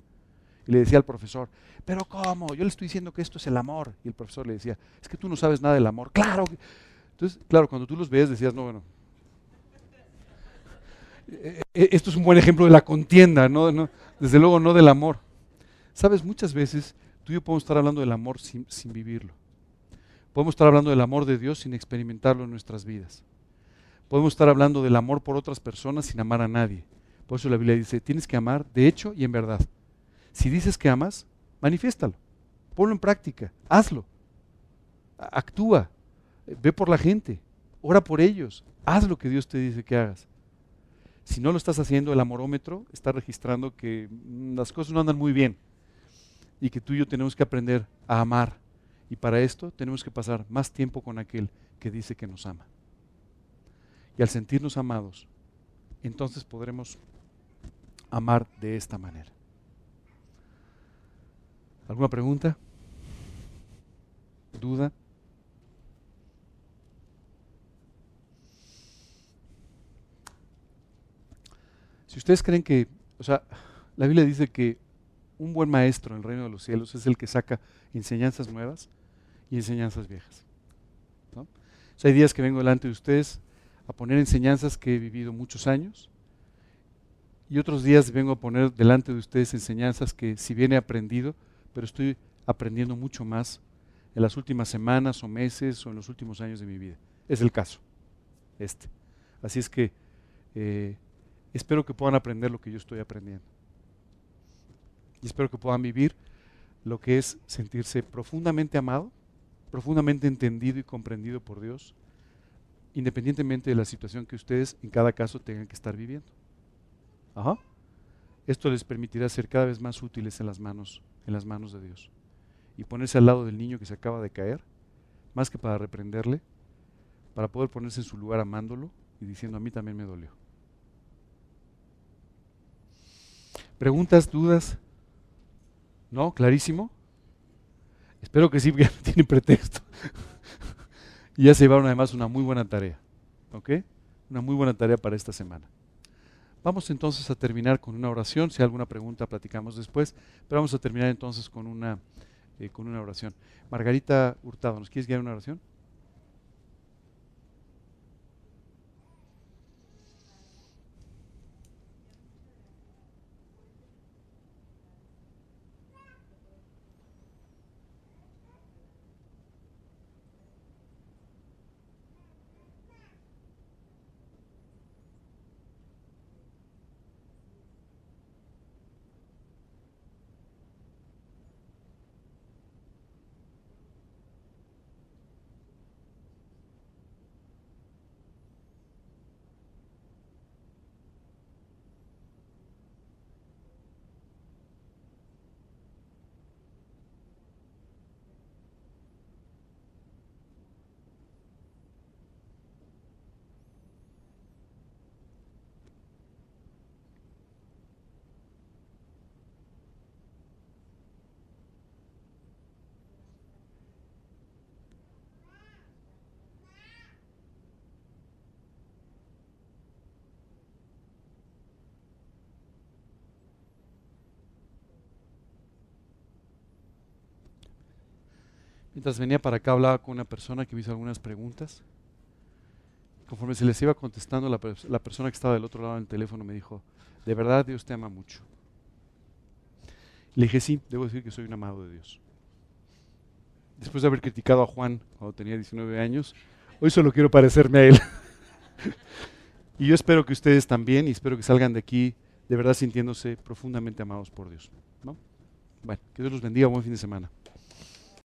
Y le decía al profesor, pero ¿cómo? Yo le estoy diciendo que esto es el amor. Y el profesor le decía, es que tú no sabes nada del amor. Claro. Entonces, claro, cuando tú los ves decías, no, bueno. Eh, eh, esto es un buen ejemplo de la contienda, ¿no? desde luego no del amor. Sabes, muchas veces tú y yo podemos estar hablando del amor sin, vivirlo. Podemos estar hablando del amor de Dios sin experimentarlo en nuestras vidas. Podemos estar hablando del amor por otras personas sin amar a nadie. Por eso la Biblia dice, tienes que amar de hecho y en verdad. Si dices que amas, manifiéstalo. Ponlo en práctica. Hazlo. Actúa. Ve por la gente. Ora por ellos. Haz lo que Dios te dice que hagas. Si no lo estás haciendo, el amorómetro está registrando que las cosas no andan muy bien y que tú y yo tenemos que aprender a amar y para esto tenemos que pasar más tiempo con aquel que dice que nos ama. Y al sentirnos amados, entonces podremos amar de esta manera. ¿Alguna pregunta? ¿Duda? Si ustedes creen que, o sea, la Biblia dice que un buen maestro en el reino de los cielos es el que saca enseñanzas nuevas, y enseñanzas viejas. hay días que vengo delante de ustedes a poner enseñanzas que he vivido muchos años y otros días vengo a poner delante de ustedes enseñanzas que si bien he aprendido, pero estoy aprendiendo mucho más en las últimas semanas o meses o en los últimos años de mi vida. Es el caso, este. Así es que eh, espero que puedan aprender lo que yo estoy aprendiendo. Y espero que puedan vivir lo que es sentirse profundamente amado profundamente entendido y comprendido por Dios, independientemente de la situación que ustedes en cada caso tengan que estar viviendo. Esto les permitirá ser cada vez más útiles en las manos, en las manos de Dios. Y ponerse al lado del niño que se acaba de caer, más que para reprenderle, para poder ponerse en su lugar amándolo y diciendo a mí también me dolió. ¿Preguntas, dudas? ¿No? ¿Clarísimo? Espero que sí, porque no tiene pretexto. y ya se llevaron además una muy buena tarea. ¿Ok? Una muy buena tarea para esta semana. Vamos entonces a terminar con una oración. Si hay alguna pregunta, platicamos después. Pero vamos a terminar entonces con una, eh, con una oración. Margarita Hurtado, ¿nos quieres guiar una oración? Mientras venía para acá hablaba con una persona que me hizo algunas preguntas. Conforme se les iba contestando, la, persona que estaba del otro lado del teléfono me dijo, de verdad Dios te ama mucho. Le dije, sí, debo decir que soy un amado de Dios. Después de haber criticado a Juan cuando tenía 19 años, hoy solo quiero parecerme a él. y yo espero que ustedes también, y espero que salgan de aquí de verdad sintiéndose profundamente amados por Dios. Bueno, que Dios los bendiga, buen fin de semana.